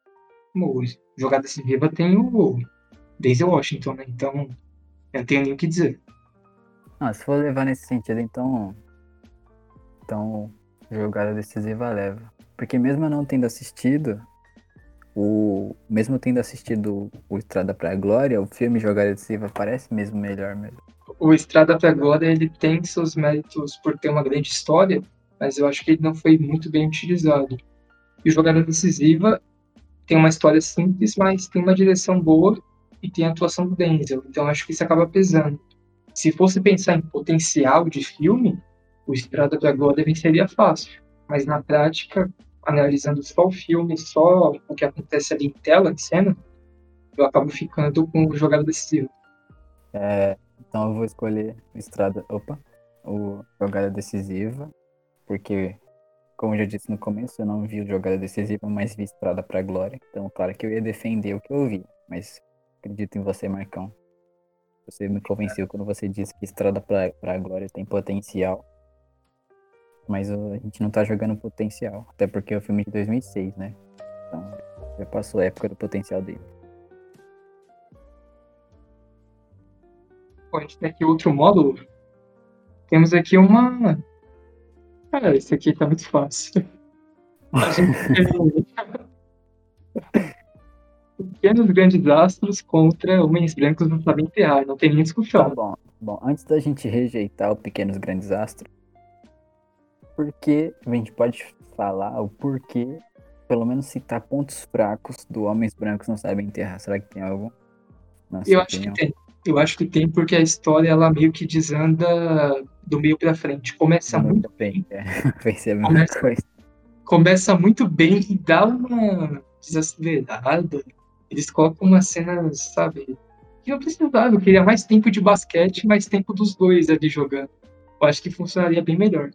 como Jogada Sem Viva, tem o Daisy Washington, né? Então, eu não tenho nem o que dizer. Ah, se for levar nesse sentido, então. Então, jogada decisiva leva. Porque mesmo eu não tendo assistido, o mesmo tendo assistido o Estrada para a Glória, o filme Jogada Decisiva parece mesmo melhor mesmo. O Estrada para a Glória ele tem seus méritos por ter uma grande história, mas eu acho que ele não foi muito bem utilizado. E Jogada Decisiva tem uma história simples, mas tem uma direção boa e tem a atuação do Denzel. Então acho que isso acaba pesando. Se fosse pensar em potencial de filme, o Estrada para a Glória venceria fácil mas na prática, analisando só o filme, só o que acontece ali em tela, em cena, eu acabo ficando com o jogada decisiva. É, então eu vou escolher Estrada, opa, o jogada decisiva, porque como eu já disse no começo, eu não vi o jogada decisiva, mas vi Estrada para Glória. Então, claro que eu ia defender o que eu vi, mas acredito em você, Marcão. Você me convenceu quando você disse que Estrada para Glória tem potencial mas a gente não tá jogando potencial. Até porque é o filme de 2006, né? Então, já passou a época do potencial dele. Bom, a gente tem aqui outro módulo. Temos aqui uma. Cara, esse aqui tá muito fácil. A gente tem pequenos grandes astros contra homens brancos não sabem enterrar. Não tem nem discussão. Tá bom. Bom, antes da gente rejeitar o Pequenos Grandes Astros, porque a gente pode falar o porquê, pelo menos citar pontos fracos do Homens Brancos Não Sabem Enterrar. Será que tem algum? Eu acho opinião? que tem. Eu acho que tem porque a história ela meio que desanda do meio pra frente. Começa muito, muito bem. É. Começa. Começa muito bem e dá uma desacelerada. Eles colocam uma cena, sabe? Que não precisava. Eu queria mais tempo de basquete, mais tempo dos dois ali jogando. Eu acho que funcionaria bem melhor.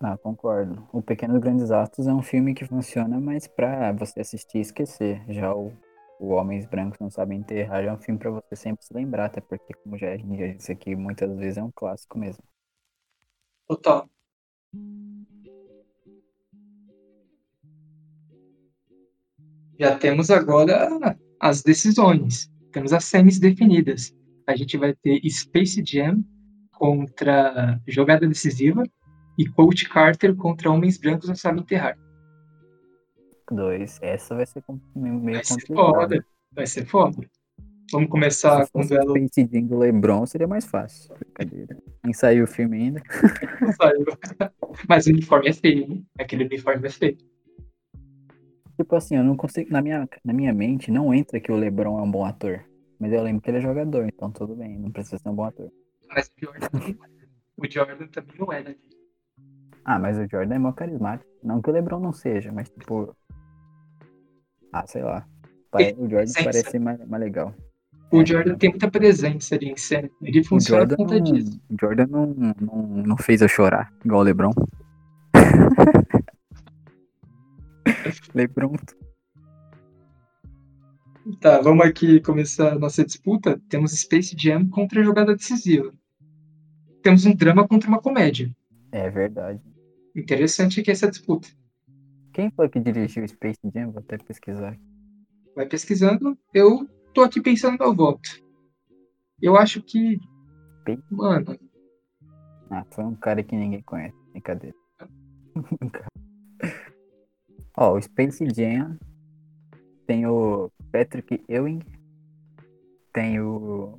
Ah, concordo. O Pequenos Grandes Astros é um filme que funciona mais pra você assistir e esquecer. Já o, o Homens Brancos Não Sabem Enterrar é um filme pra você sempre se lembrar, até porque, como já, já disse aqui, muitas vezes é um clássico mesmo. Total. Já temos agora as decisões. Temos as semis definidas. A gente vai ter Space Jam contra Jogada Decisiva e Coach Carter contra Homens Brancos Não Sabem Enterrar. Dois. Essa vai ser meio vai ser foda. Vai ser foda. Vamos começar com o duelo. Se do LeBron seria mais fácil. Brincadeira. Nem saiu o filme ainda. Não saiu. Mas o uniforme é feio, né? Aquele uniforme é feio. Tipo assim, eu não consigo. Na minha, na minha mente, não entra que o LeBron é um bom ator. Mas eu lembro que ele é jogador, então tudo bem. Não precisa ser um bom ator. Mas o Jordan, o Jordan também não é, né? Ah, mas o Jordan é mó carismático. Não que o LeBron não seja, mas tipo. Ah, sei lá. O Jordan parece mais, mais legal. O. Jordan tem muita presença ali em cena. Ele funciona por conta disso. O Jordan não, não, não fez eu chorar, igual o LeBron. LeBron. Tá, vamos aqui começar a nossa disputa. Temos Space Jam contra a jogada decisiva. Temos um drama contra uma comédia. É verdade. Interessante aqui essa disputa. Quem foi que dirigiu Space Jam? Vou até pesquisar. Vai pesquisando. Eu tô aqui pensando meu voto. Eu acho que. Mano. Ah, foi um cara que ninguém conhece. Brincadeira. Ó, o Space Jam tem o Patrick Ewing, tem o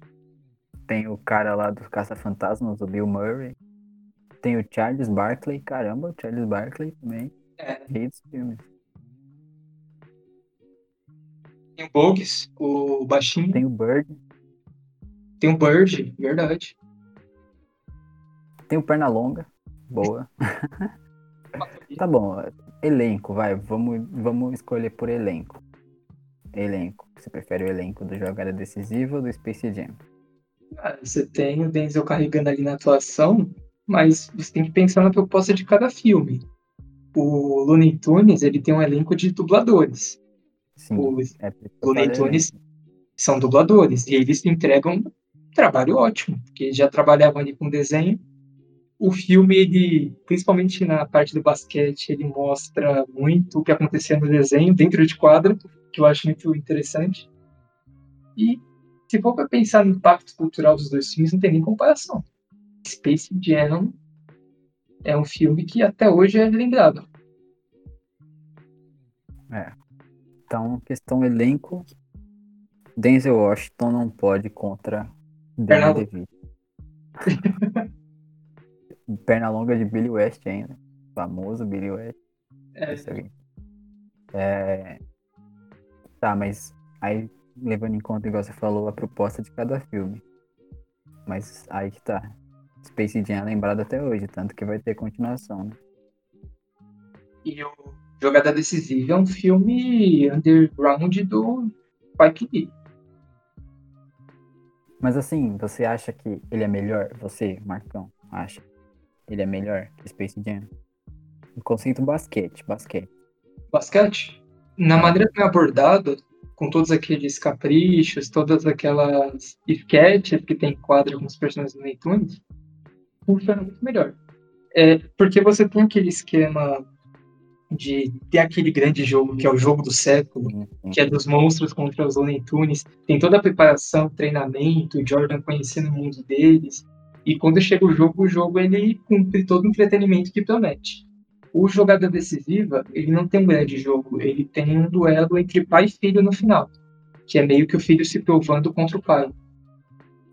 tem o cara lá dos Caça-Fantasmas, o Bill Murray, tem o Charles Barkley, caramba, o Charles Barkley também. É. Rei dos filmes. Tem o Bogues, o baixinho. Tem o Bird. Tem o Bird, verdade. Tem o Pernalonga, boa. tá bom, elenco, vai, vamos, vamos escolher por elenco. Elenco. Você prefere o elenco do Jogada Decisiva ou do Space Jam? Ah, você tem o Denzel carregando ali na atuação, mas você tem que pensar na proposta de cada filme. O Looney Tunes, ele tem um elenco de dubladores. Sim, Os é Looney Tunes são dubladores, e eles entregam um trabalho ótimo, porque já trabalhavam ali com desenho. O filme, ele, principalmente na parte do basquete, ele mostra muito o que acontecia no desenho, dentro de quadro, que eu acho muito interessante. E se for para pensar no impacto cultural dos dois filmes, não tem nem comparação. Space Jam é um filme que até hoje é lembrado. É. Então, questão elenco, Denzel Washington não pode contra Danny DeVito. Perna longa de Billy West ainda. Famoso Billy West. É. é. Tá, mas aí levando em conta, igual você falou, a proposta de cada filme. Mas aí que tá. Space Jam é lembrado até hoje, tanto que vai ter continuação, né? E o Jogada Decisiva é um filme underground do Spike Lee. Mas assim, você acha que ele é melhor? Você, Marcão, acha? Ele é melhor que Space Jam? O conceito basquete, basquete. Basquete? Na maneira que é abordado, com todos aqueles caprichos, todas aquelas sketches que tem quadro com os personagens do iTunes, funciona muito melhor. É, porque você tem aquele esquema de ter aquele grande jogo, que é o jogo do século, que é dos monstros contra os Looney Tunes. Tem toda a preparação, treinamento, Jordan conhecendo o mundo deles. E quando chega o jogo, o jogo ele cumpre todo o entretenimento que promete. O jogada decisiva, ele não tem um grande jogo, ele tem um duelo entre pai e filho no final, que é meio que o filho se provando contra o pai.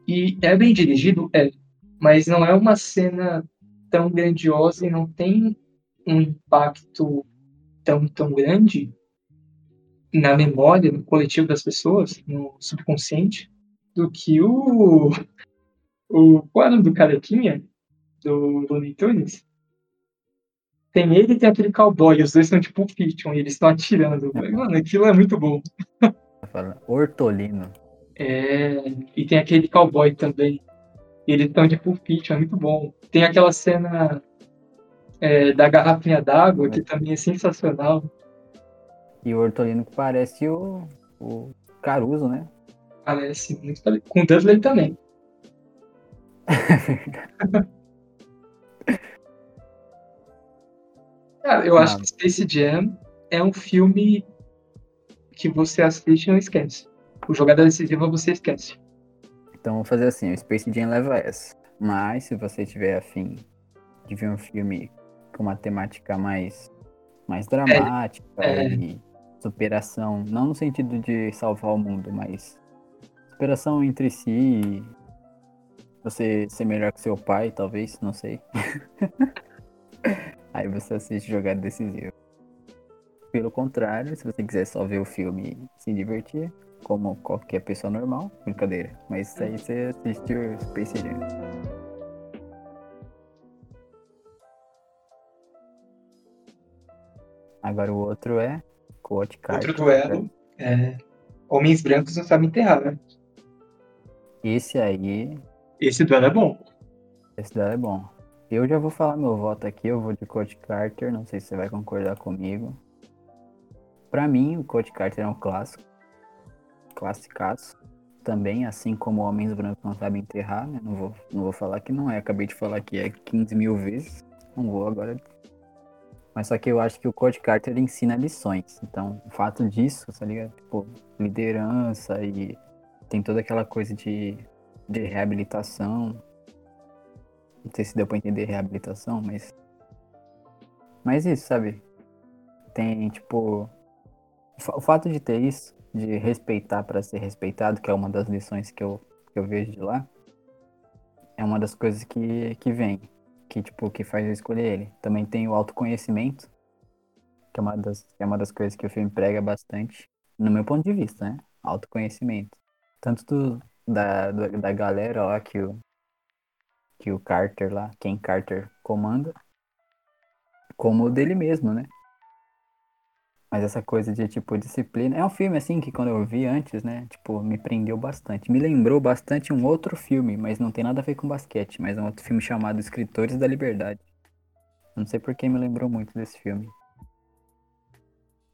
E é bem dirigido, é, mas não é uma cena tão grandiosa e não tem um impacto tão, tão grande na memória, no coletivo das pessoas, no subconsciente, do que o. o qual o nome do carequinha? Do Looney Tunes? Tem ele e tem aquele cowboy, os dois são tipo fiction e eles estão atirando. Mano, aquilo é muito bom. Hortolino. É, e tem aquele cowboy também. Eles estão de Pulp Fiction, é muito bom. Tem aquela cena é, da garrafinha d'água, que também é sensacional. E o Hortolino que parece o, o Caruso, né? Parece muito Com o Dudley também. Cara, eu acho que Space Jam é um filme que você assiste e não esquece. O jogada decisiva você esquece. Então vamos fazer assim, o Space Jam leva essa. Mas se você tiver afim de ver um filme com uma temática mais, mais dramática é, é. e superação, não no sentido de salvar o mundo, mas superação entre si, você ser melhor que seu pai, talvez, não sei. Aí você assiste jogada decisiva. Pelo contrário, se você quiser só ver o filme e se divertir, como qualquer pessoa normal, brincadeira. Mas isso aí você assistiu Space Jam. Agora o outro é Coach Carter. Outro duelo é Homens Brancos não sabem enterrar, né? Esse aí. Esse duelo é bom. Esse duelo é bom. Eu já vou falar meu voto aqui, eu vou de Coach Carter, não sei se você vai concordar comigo. Para mim, o Coach Carter é um clássico classicaço também, assim como Homens Brancos não sabem enterrar, né? Não vou, não vou falar que não é, acabei de falar que é 15 mil vezes, não vou agora. Mas só que eu acho que o Code Carter ensina lições, então o fato disso, tá ligado? Tipo, liderança e tem toda aquela coisa de, de reabilitação. Não sei se deu pra entender reabilitação, mas. Mas isso, sabe? Tem, tipo. O fato de ter isso de respeitar para ser respeitado, que é uma das lições que eu, que eu vejo de lá, é uma das coisas que, que vem, que tipo, que faz eu escolher ele. Também tem o autoconhecimento, que é uma das, que é uma das coisas que o filme prega bastante, no meu ponto de vista, né? Autoconhecimento. Tanto do, da, do, da galera lá que o, que o Carter lá, quem Carter comanda, como dele mesmo, né? Mas essa coisa de, tipo, disciplina. É um filme, assim, que quando eu vi antes, né? Tipo, me prendeu bastante. Me lembrou bastante um outro filme, mas não tem nada a ver com basquete. Mas é um outro filme chamado Escritores da Liberdade. Não sei por que me lembrou muito desse filme.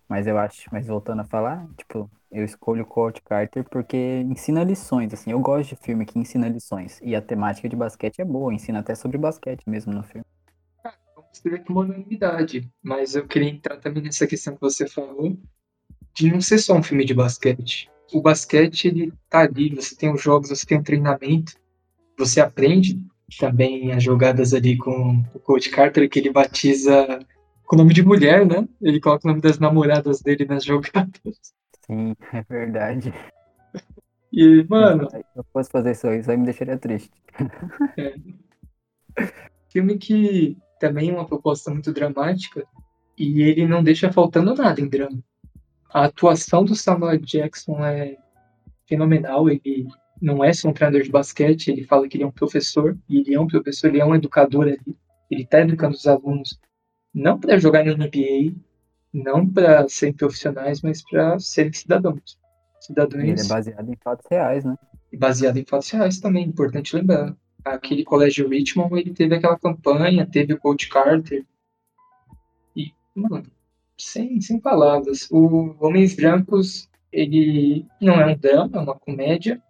Mas eu acho, mas voltando a falar, tipo, eu escolho o Coach Carter porque ensina lições, assim. Eu gosto de filme que ensina lições. E a temática de basquete é boa, ensina até sobre basquete mesmo no filme seria que uma unanimidade, mas eu queria entrar também nessa questão que você falou de não ser só um filme de basquete. O basquete, ele tá ali, você tem os jogos, você tem o treinamento, você aprende também as jogadas ali com o Coach Carter, que ele batiza com o nome de mulher, né? Ele coloca o nome das namoradas dele nas jogadas. Sim, é verdade. E, mano. Se eu fosse fazer isso, isso aí me deixaria triste. É. Filme que também uma proposta muito dramática e ele não deixa faltando nada em drama. A atuação do Samuel Jackson é fenomenal. Ele não é só um treinador de basquete, ele fala que ele é um professor, e ele é um professor, ele é um educador ali. Ele está educando os alunos não para jogar na NBA, não para serem profissionais, mas para serem cidadãos. Cidadãos. Ele é baseado em fatos reais, né? Baseado em fatos reais também, importante lembrar aquele colégio Richmond, ele teve aquela campanha, teve o Coach Carter. E, mano, sem, sem palavras. O Homens Brancos, ele não é um drama, é uma comédia.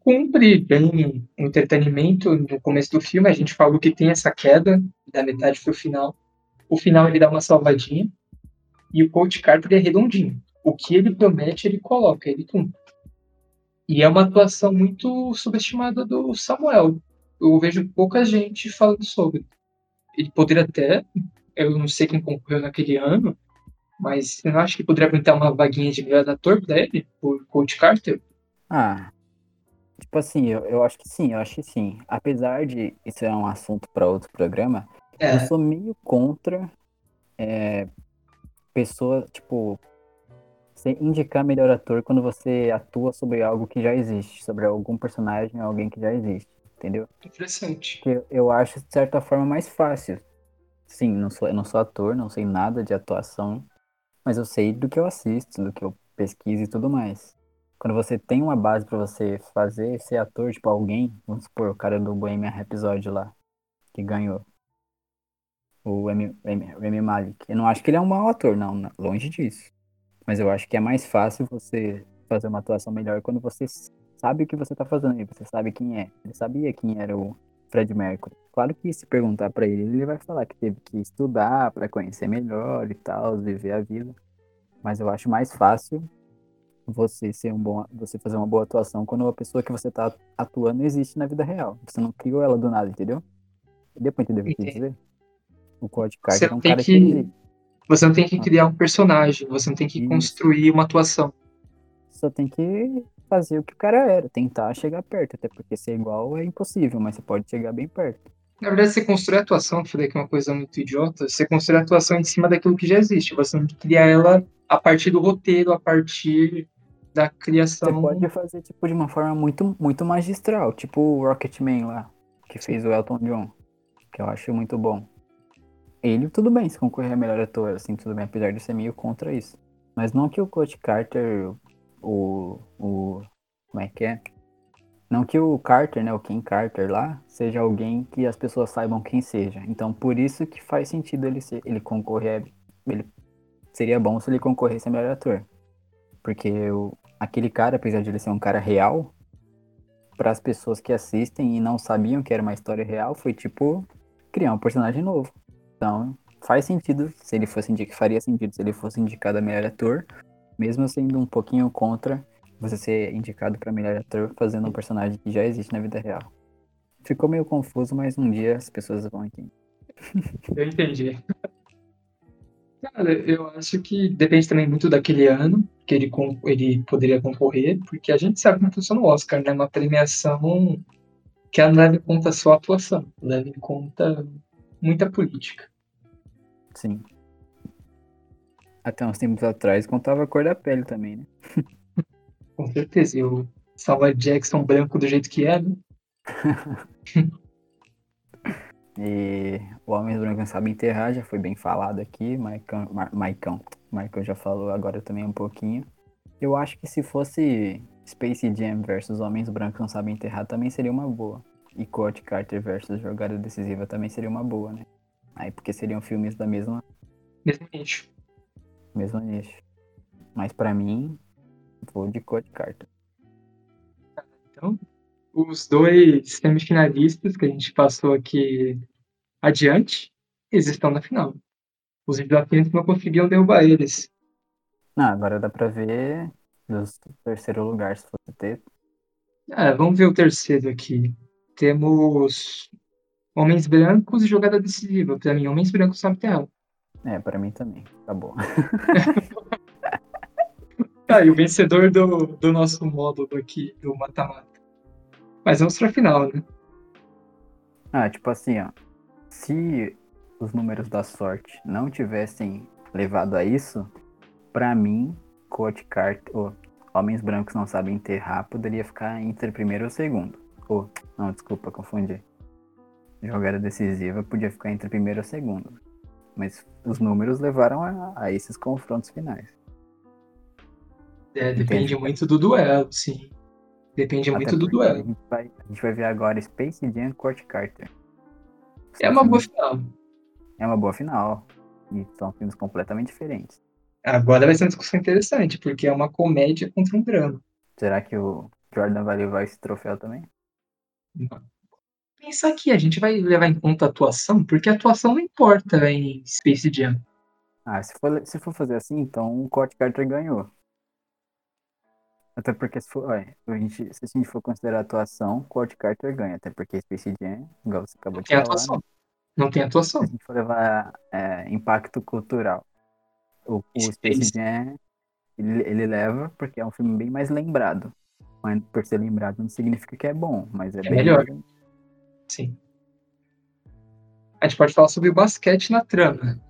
Cumpre bem o entretenimento no começo do filme. A gente falou que tem essa queda da metade pro final. o final ele dá uma salvadinha e o Coach Carter é redondinho. O que ele promete, ele coloca, ele cumpre. E é uma atuação muito subestimada do Samuel. Eu vejo pouca gente falando sobre. Ele poderia até, eu não sei quem concorreu naquele ano, mas eu não acho que poderia pintar uma vaguinha de melhor ator pra ele, por Coach Carter? Ah, tipo assim, eu, eu acho que sim, eu acho que sim. Apesar de isso é um assunto para outro programa, É, eu sou meio contra é, pessoa, tipo, você indicar melhor ator quando você atua sobre algo que já existe, sobre algum personagem, alguém que já existe, entendeu? interessante. Porque eu acho, de certa forma, mais fácil. Sim, não sou, eu não sou ator, não sei nada de atuação, mas eu sei do que eu assisto, do que eu pesquiso e tudo mais. Quando você tem uma base pra você fazer ser ator, tipo alguém, vamos supor, o cara do Bohemian Rhapsody lá, que ganhou. O Rami Malek. Eu não acho que ele é um mau ator, não, não, longe disso. Mas eu acho que é mais fácil você fazer uma atuação melhor quando você sabe o que você tá fazendo e você sabe quem é. Ele sabia quem era o Fred Mercury. Claro que se perguntar pra ele, ele vai falar que teve que estudar pra conhecer melhor e tal, viver a vida. Mas eu acho mais fácil você ser um bom, você fazer uma boa atuação quando a pessoa que você tá atuando existe na vida real. Você não criou ela do nada, entendeu? Deu pra entender o que eu quis dizer? O Code Carter é um cara que- que. Você não tem que criar um personagem, você não tem que Isso. construir uma atuação. Só tem que fazer o que o cara era, tentar chegar perto, até porque ser igual é impossível, mas você pode chegar bem perto. Na verdade, você constrói a atuação, que falei que é uma coisa muito idiota, você constrói a atuação em cima daquilo que já existe. Você não cria ela a partir do roteiro, a partir da Você criação. pode fazer tipo de uma forma muito muito magistral, tipo o Rocketman lá, que fez o Elton John, que eu acho muito bom. Ele, tudo bem, se concorrer a melhor ator, assim, tudo bem, apesar de ser meio contra isso. Mas não que o Coach Carter, o, o. Como é que é? Não que o Carter, né, o Ken Carter lá, seja alguém que as pessoas saibam quem seja. Então, por isso que faz sentido ele ser, ele concorrer, ele seria bom se ele concorresse a melhor ator. Porque o, aquele cara, apesar de ele ser um cara real, para as pessoas que assistem e não sabiam que era uma história real, foi tipo criar um personagem novo. Então, faz sentido, se ele fosse indicado, faria sentido se ele fosse indicado a melhor ator, mesmo sendo um pouquinho contra você ser indicado para melhor ator fazendo um personagem que já existe na vida real. Ficou meio confuso, mas um dia as pessoas vão entender. Eu entendi. Cara, eu acho que depende também muito daquele ano que ele, ele poderia concorrer, porque a gente sabe como funciona o Oscar, né? Uma premiação que ela não leva em conta só a atuação, leva em conta muita política. Sim. Até uns tempos atrás contava a cor da pele também, né? Com certeza. E o Samuel Jackson branco do jeito que é, né? E o Homens Brancos Não Sabem Enterrar já foi bem falado aqui, Maicão, Mar, Maicão, Maicão já falou agora também um pouquinho. Eu acho que se fosse Space Jam versus Homens Brancos Não Sabem Enterrar também seria uma boa. E Coach Carter versus Jogada Decisiva também seria uma boa, né? Aí porque seriam filmes da mesma, Mesmo nicho. mesma nicho. Mas pra mim, vou de Coach Carter. Então, os dois semifinalistas que a gente passou aqui adiante, eles estão na final. Os desafiantes não conseguiam derrubar eles. Não, agora dá pra ver dos terceiro lugar, se fosse ter. Ah, vamos ver o terceiro aqui. Temos Homens Brancos e Jogada Decisiva. Pra mim, Homens Brancos sabe terra. É, pra mim também. Acabou. Ah, e o vencedor do, do nosso módulo aqui, do mata-mata. Mas vamos pra final, né? Ah, tipo assim, ó. Se os números da sorte não tivessem levado a isso, pra mim, Coach Carter, ou Homens Brancos Não Sabem Enterrar, poderia ficar entre primeiro ou segundo. Ou, não, desculpa, confundi. Jogada decisiva podia ficar entre primeiro ou segundo. Mas os números levaram a, a esses confrontos finais. É, depende muito do duelo, sim. Depende Até muito do porque A duelo. gente, vai, a gente vai ver agora Space Jam e Coach Carter. É uma boa final. É uma boa final. E são filmes completamente diferentes. Agora vai ser uma discussão interessante, porque é uma comédia contra um drama. Será que o Jordan vai levar esse troféu também? Pensar aqui, a gente vai levar em conta a atuação, porque a atuação não importa em Space Jam. Ah, se for, se for fazer assim, então o Coach Carter ganhou. Até porque se, for, olha, a gente, se a gente for considerar a atuação, Coach Carter ganha. Até porque Space Jam, igual você acabou Não de tem falar, atuação. né? Não tem atuação. se a gente for levar é, impacto cultural, o, o Space Space. Jam, ele, ele leva porque é um filme bem mais lembrado. Mas por ser lembrado não significa que é bom, mas é, bem melhor. Sim. A gente pode falar sobre o basquete na trama.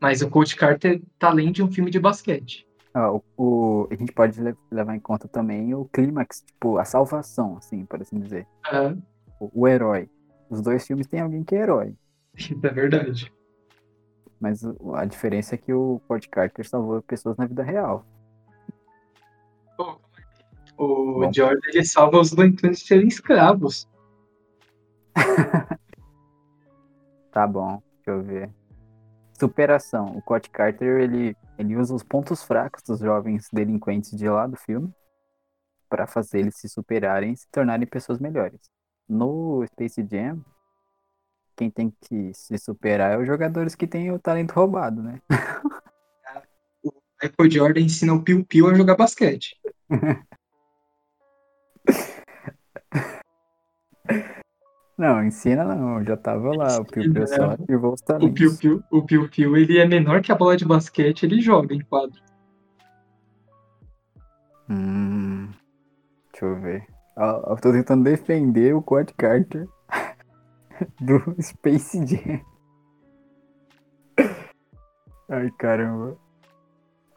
Mas o Coach Carter tá além de um filme de basquete. Ah, o, o- a gente pode le- levar em conta também o clímax, tipo, a salvação, assim, por assim dizer. Ah, O, o herói. Os dois filmes têm alguém que é herói. isso é verdade. Mas a diferença é que o Coach Carter salvou pessoas na vida real. O Bom. Jordan ele salva os doentes de serem escravos. Tá bom, deixa eu ver. Superação. O Coach Carter, ele, ele usa os pontos fracos dos jovens delinquentes de lá do filme para fazer eles se superarem e se tornarem pessoas melhores. No Space Jam, quem tem que se superar é os jogadores que têm o talento roubado, né? Michael Jordan ensina o Piu Piu a jogar basquete. Não, ensina não, já tava lá. O Piu Piu só ativou os O Piu talentos. Piu, o Piu Piu ele é menor que a bola de basquete, ele joga em quadro. Hum, deixa eu ver. Ó, Eu tô tentando defender o Coach Carter do Space Jam. Ai, caramba.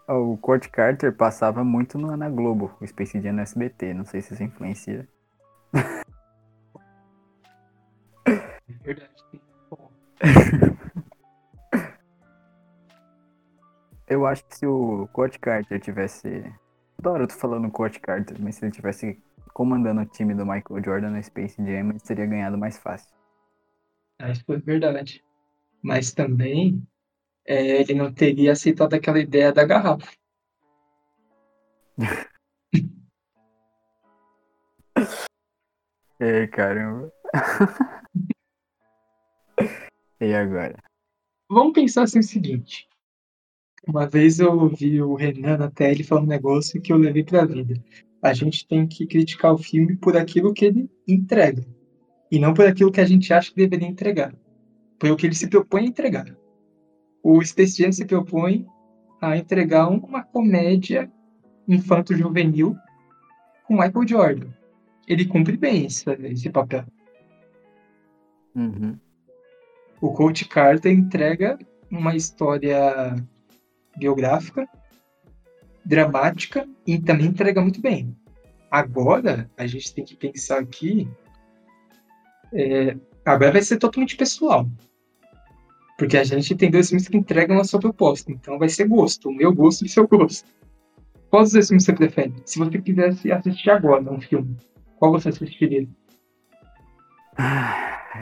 O Coach Carter passava muito no, na Globo, o Space Jam no SBT. Não sei se isso influencia. Verdade. Eu acho que se o Coach Carter tivesse. Da hora eu tô falando Coach Carter, mas se ele tivesse comandando o time do Michael Jordan no Space Jam, ele teria ganhado mais fácil. ah, isso foi verdade. Mas também é, ele não teria aceitado aquela ideia da garrafa. Ei, caramba. e agora? Vamos pensar assim o seguinte. Uma vez eu ouvi o Renan na tele falando um negócio que eu levei pra vida. A gente tem que criticar o filme por aquilo que ele entrega. E não por aquilo que a gente acha que deveria entregar. Por o que ele se propõe a entregar. O Space Jam se propõe a entregar uma comédia infanto-juvenil com Michael Jordan. Ele cumpre bem esse, esse papel. Uhum. O Coach Carter entrega uma história biográfica, dramática e também entrega muito bem. Agora, a gente tem que pensar aqui. é, agora vai ser totalmente pessoal. Porque a gente tem dois filmes que entregam a sua proposta. Então vai ser gosto. O meu gosto e o seu gosto. Qual dos dois filmes você prefere? Se você quisesse assistir agora um filme, qual você assistiria?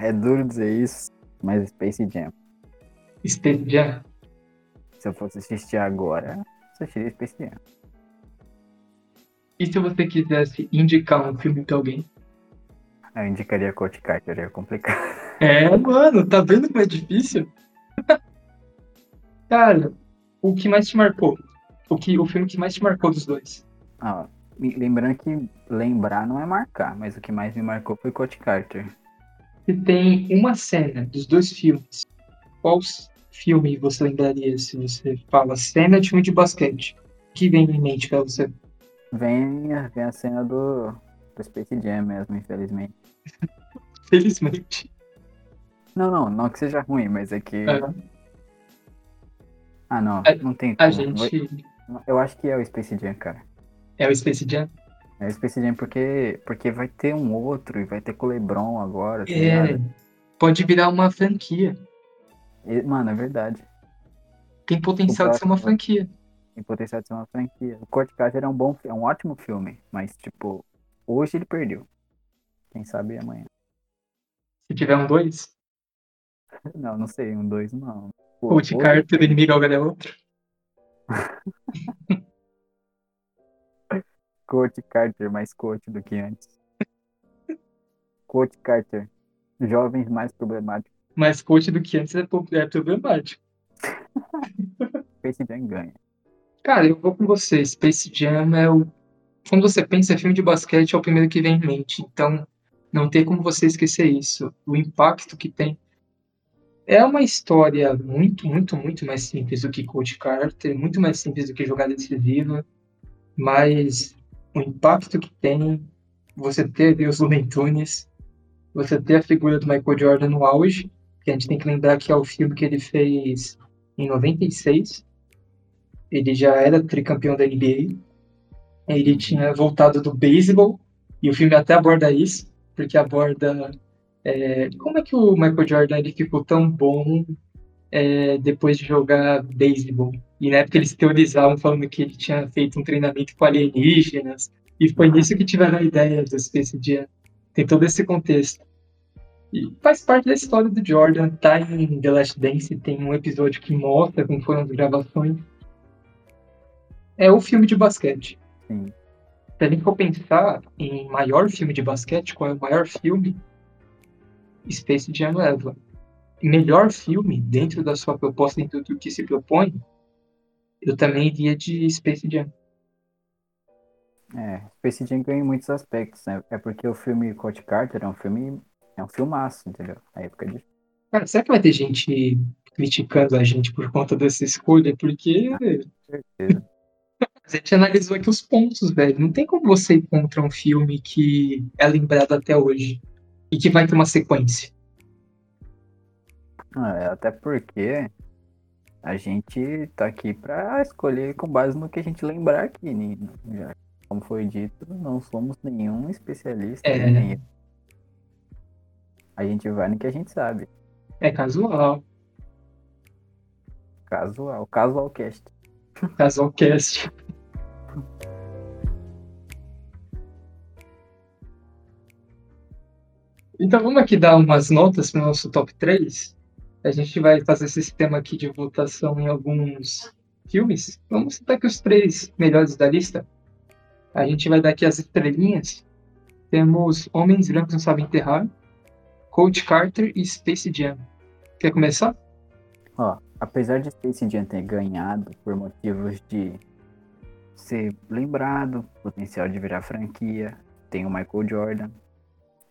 É duro dizer isso, mas Space Jam. Space Jam? Se eu fosse assistir agora, eu assistiria Space Jam. E se você quisesse indicar um filme pra alguém? Eu indicaria Coach Carter, é complicado. É, mano, tá vendo como é difícil? Cara, o que mais te marcou? O, que, o filme que mais te marcou dos dois? Ah, lembrando que lembrar não é marcar, mas o que mais me marcou foi Coach Carter. Se tem uma cena dos dois filmes, qual filme você lembraria se você fala cena de filme de basquete? O que vem em mente pra você? Vem, a- vem a cena do, do Space Jam mesmo, infelizmente. Felizmente. Não, não, não que seja ruim, mas é que. É, Ah, não, A- não tem a como. Gente. Eu acho que é o Space Jam, cara. É o Space Jam? É Space Jam porque, porque vai ter um outro e vai ter com o LeBron agora, tá É. Pode virar uma franquia. E, mano, é verdade. Tem potencial de ser uma franquia. Tem potencial de ser uma franquia. O Coach Carter é um bom, é um ótimo filme, mas tipo, hoje ele perdeu. Quem sabe amanhã. Se tiver um dois, Não, não sei, um dois não. Pô, Coach Carter, o inimigo agora é outro. Coach Carter mais coach do que antes. Coach Carter. Jovens mais problemáticos. Mais coach do que antes é, é problemático. Space Jam ganha. Cara, eu vou com você. Space Jam é o. Quando você pensa em filme de basquete, é o primeiro que vem em mente. Então, não tem como você esquecer isso. O impacto que tem. É uma história muito, muito, muito mais simples do que Coach Carter, muito mais simples do que Jogada Decisiva, mas o impacto que tem você ter os Looney Tunes, você ter a figura do Michael Jordan no auge, que a gente tem que lembrar que é o filme que ele fez em 96. Ele já era tricampeão da NBA. Ele tinha voltado do beisebol, e o filme até aborda isso, porque aborda é, como é que o Michael Jordan ele ficou tão bom é, depois de jogar beisebol. E na época eles teorizavam falando que ele tinha feito um treinamento com alienígenas, e foi nisso que tiveram a ideia do Space Jam. Tem todo esse contexto. E faz parte da história do Jordan. Tá em The Last Dance, tem um episódio que mostra como foram as gravações. É o filme de basquete. Sim. Se a gente for pensar em maior filme de basquete, qual é o maior filme? Space Jam leva. Melhor filme, dentro da sua proposta, dentro do que se propõe, eu também iria de Space Jam. É, Space Jam ganha em muitos aspectos, né? É porque o filme Coach Carter é um filme. É um filmaço, entendeu? Na época de. Cara, será que vai ter gente criticando a gente por conta dessa escolha? Porque. certeza. A gente analisou aqui os pontos, velho. Não tem como você ir contra um filme que é lembrado até hoje e que vai ter uma sequência. É, até porque a gente tá aqui pra escolher com base no que a gente lembrar aqui, né? Já, como foi dito, não somos nenhum especialista. É. nem- A gente vai no que a gente sabe. É casual. Casual, casualcast. Casualcast. Então vamos aqui dar umas notas para o nosso top 3. A gente vai fazer esse sistema aqui de votação em alguns filmes. Vamos citar aqui os três melhores da lista. A gente vai dar aqui as estrelinhas. Temos Homens Brancos Não Sabem Enterrar, Coach Carter e Space Jam. Quer começar? Ó, apesar de Space Jam ter ganhado por motivos de ser lembrado, potencial de virar franquia, tem o Michael Jordan.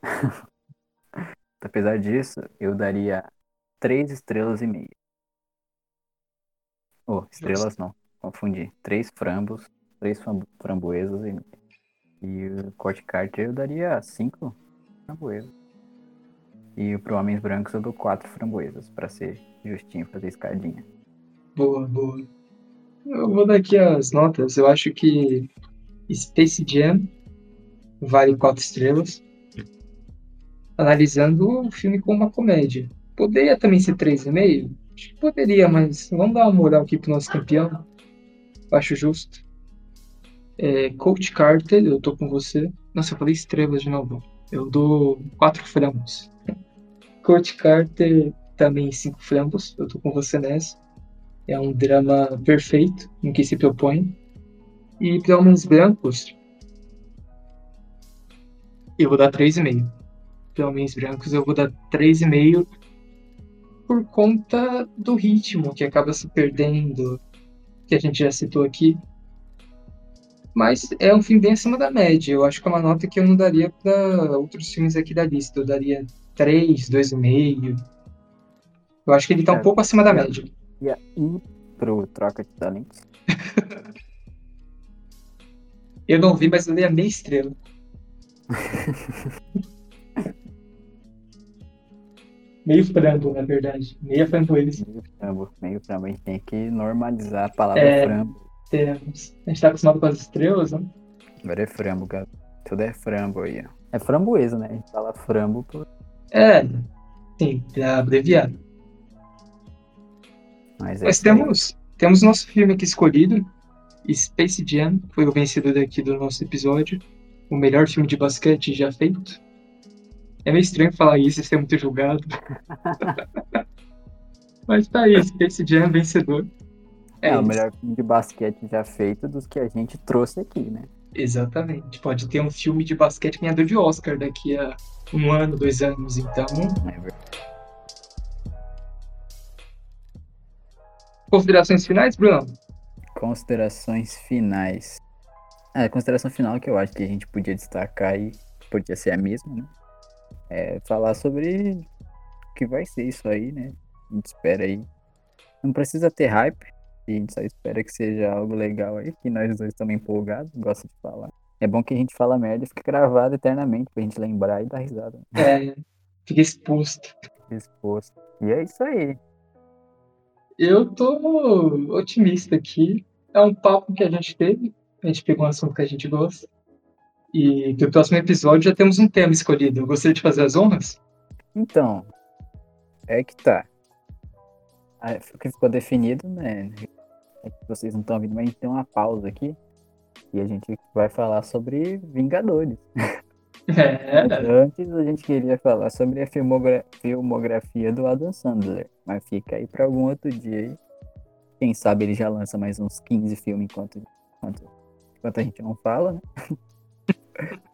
apesar disso, eu daria três estrelas e meia. Oh, estrelas não, confundi. Três frambos, três fram- framboesas e meia. E o Coach Carter eu daria cinco framboesas. E pro Homens Brancos eu dou quatro framboesas, pra ser justinho, fazer escadinha. Boa, boa. Eu vou dar aqui as notas. Eu acho que Space Jam vale quatro estrelas. Analisando o filme como uma comédia. Poderia também ser 3,5? Acho que poderia, mas vamos dar uma moral aqui pro nosso campeão. Acho justo. É, Coach Carter, eu tô com você. Nossa, eu falei estrelas de novo. Eu dou quatro frangos. Coach Carter também cinco frangos. Eu tô com você nessa. É um drama perfeito no que se propõe. E para Homens Brancos, eu vou dar 3,5. Para Homens Brancos, eu vou dar 3,5 por conta do ritmo que acaba se perdendo, que a gente já citou aqui. Mas é um filme bem acima da média. Eu acho que é uma nota que eu não daria para outros filmes aqui da lista. Eu daria 3, 2,5. Eu acho que ele tá um É. pouco acima da média. Ia ir pro Troca de Talentos. Eu não vi, mas eu dei a meia estrela. Meio frango, na verdade. Meia framboesa. Meio frambo, meio frambo. A gente tem que normalizar a palavra É. frambo. Temos. A gente tá acostumado com as estrelas, né? Agora é frambo, cara. Tudo é frambo aí, ó. É framboesa, né? A gente fala frambo por... É. Sim, pra abreviar. Mas é Mas temos, temos nosso filme aqui escolhido. Space Jam foi o vencedor aqui do nosso episódio. O melhor filme de basquete já feito. É meio estranho falar isso e ser muito julgado. Mas tá aí, Space Jam vencedor. É, É, o melhor filme de basquete já feito dos que a gente trouxe aqui, né? Exatamente. Pode ter um filme de basquete ganhador de Oscar daqui a um ano, dois anos, então. É verdade. Considerações finais, Bruno? Considerações finais. Ah, a consideração final que eu acho que a gente podia destacar e podia ser a mesma, né? É falar sobre o que vai ser isso aí, né? A gente espera aí. Não precisa ter hype, a gente só espera que seja algo legal aí, que nós dois estamos empolgados, gosta de falar. É bom que a gente fala merda e fica gravado eternamente pra gente lembrar e dar risada. É, fica exposto. Exposto. E é isso aí. Eu tô otimista aqui. É um papo que a gente teve. A gente pegou um assunto que a gente gosta. E pro próximo episódio já temos um tema escolhido. Eu gostaria de fazer as honras? Então, é que tá. Ah, O que ficou definido, né? É que vocês não estão ouvindo, mas a gente tem uma pausa aqui. E a gente vai falar sobre Vingadores. É, Mas antes a gente queria falar sobre a filmogra- filmografia do Adam Sandler. Mas fica aí pra algum outro dia aí. Quem sabe ele já lança mais uns 15 filmes enquanto, enquanto, enquanto a gente não fala, né?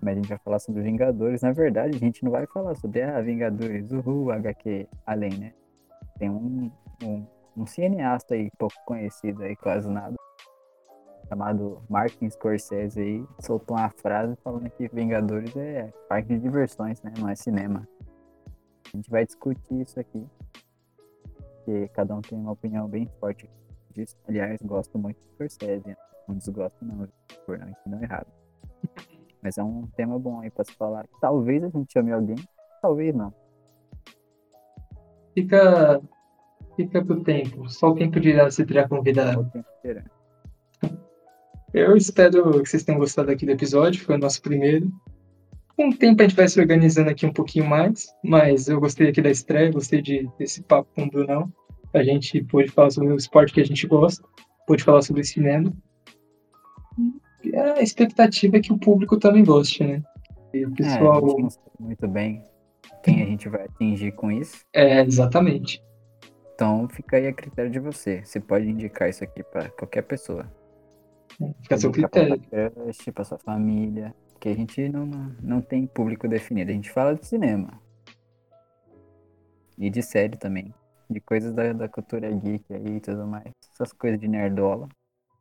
Mas a gente vai falar sobre Vingadores. Na verdade, a gente não vai falar sobre ah, Vingadores, uhul, HQ, além, né? Tem um, um, um cineasta aí pouco conhecido aí, quase nada, chamado Martin Scorsese aí, soltou uma frase falando que Vingadores é parque de diversões, né? Não é cinema. A gente vai discutir isso aqui. Porque cada um tem uma opinião bem forte disso. Aliás, gosto muito de Scorsese. né? Não desgosto não, por não entender errado. Mas é um tema bom aí pra se falar. Talvez a gente chame alguém, talvez não. fica, fica pro tempo. Só o tempo dirá se terá Só convidado. o tempo inteiro. Eu espero que vocês tenham gostado aqui do episódio. Foi o nosso primeiro. Com o tempo a gente vai se organizando aqui um pouquinho mais. Mas eu gostei aqui da estreia, gostei de, desse papo com o Brunão. A gente pôde falar sobre o esporte que a gente gosta. Pôde falar sobre cinema. E a expectativa é que o público também goste, né? E o É, pessoal. não sabe muito bem quem a gente vai atingir com isso. É, exatamente. Então fica aí a critério de você. Você pode indicar isso aqui pra qualquer pessoa. Fica a seu pra critério. crush, pra sua família. Porque a gente não, não tem público definido. A gente fala de cinema. E de série também. De coisas da, da cultura geek aí e tudo mais. Essas coisas de nerdola.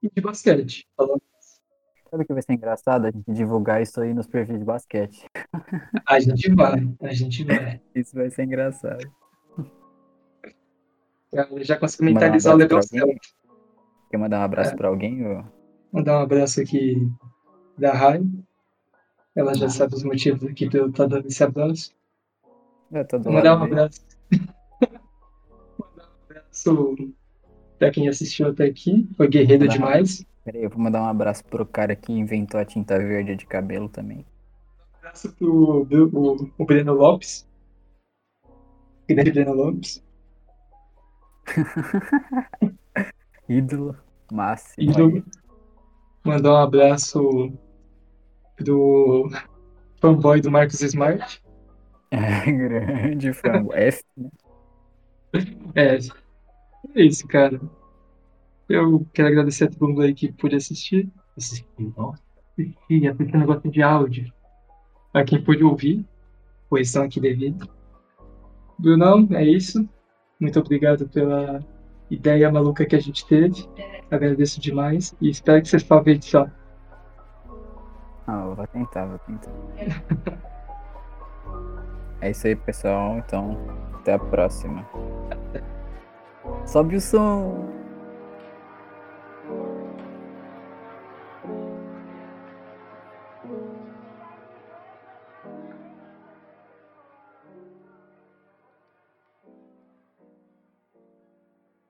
E de basquete. Falando- Sabe o que vai ser engraçado? A gente divulgar isso aí nos perfis de basquete. A gente vai, a gente vai. Isso vai ser engraçado. Eu já consegui Mandar um mentalizar o Lebron? Quer mandar um abraço pra alguém? Ou... Mandar um abraço aqui da Rai. Ela já Ah. sabe os motivos aqui pra eu estar dando esse abraço. Eu tô do mandar um dele. abraço. mandar um abraço pra quem assistiu até aqui. Foi guerreiro demais. Peraí, eu vou mandar um abraço pro cara que inventou a tinta verde de cabelo também. Um abraço pro o, o Breno Lopes. Grande Breno Lopes. Ídolo máximo. E mandar um abraço pro fanboy do Marcos Smart. aí. Grande fã. F, né? É, é isso, cara. Eu quero agradecer a todo mundo aí que pôde assistir. Assistir, nossa. Assistir, assistir negócio de áudio. A quem pôde ouvir. Correção aqui devida. Brunão, é isso. Muito obrigado pela ideia maluca que a gente teve. Agradeço demais e espero que vocês salvem só. Ah, eu vou tentar, vou tentar. É isso aí, pessoal. Então, até a próxima. Sobe o som.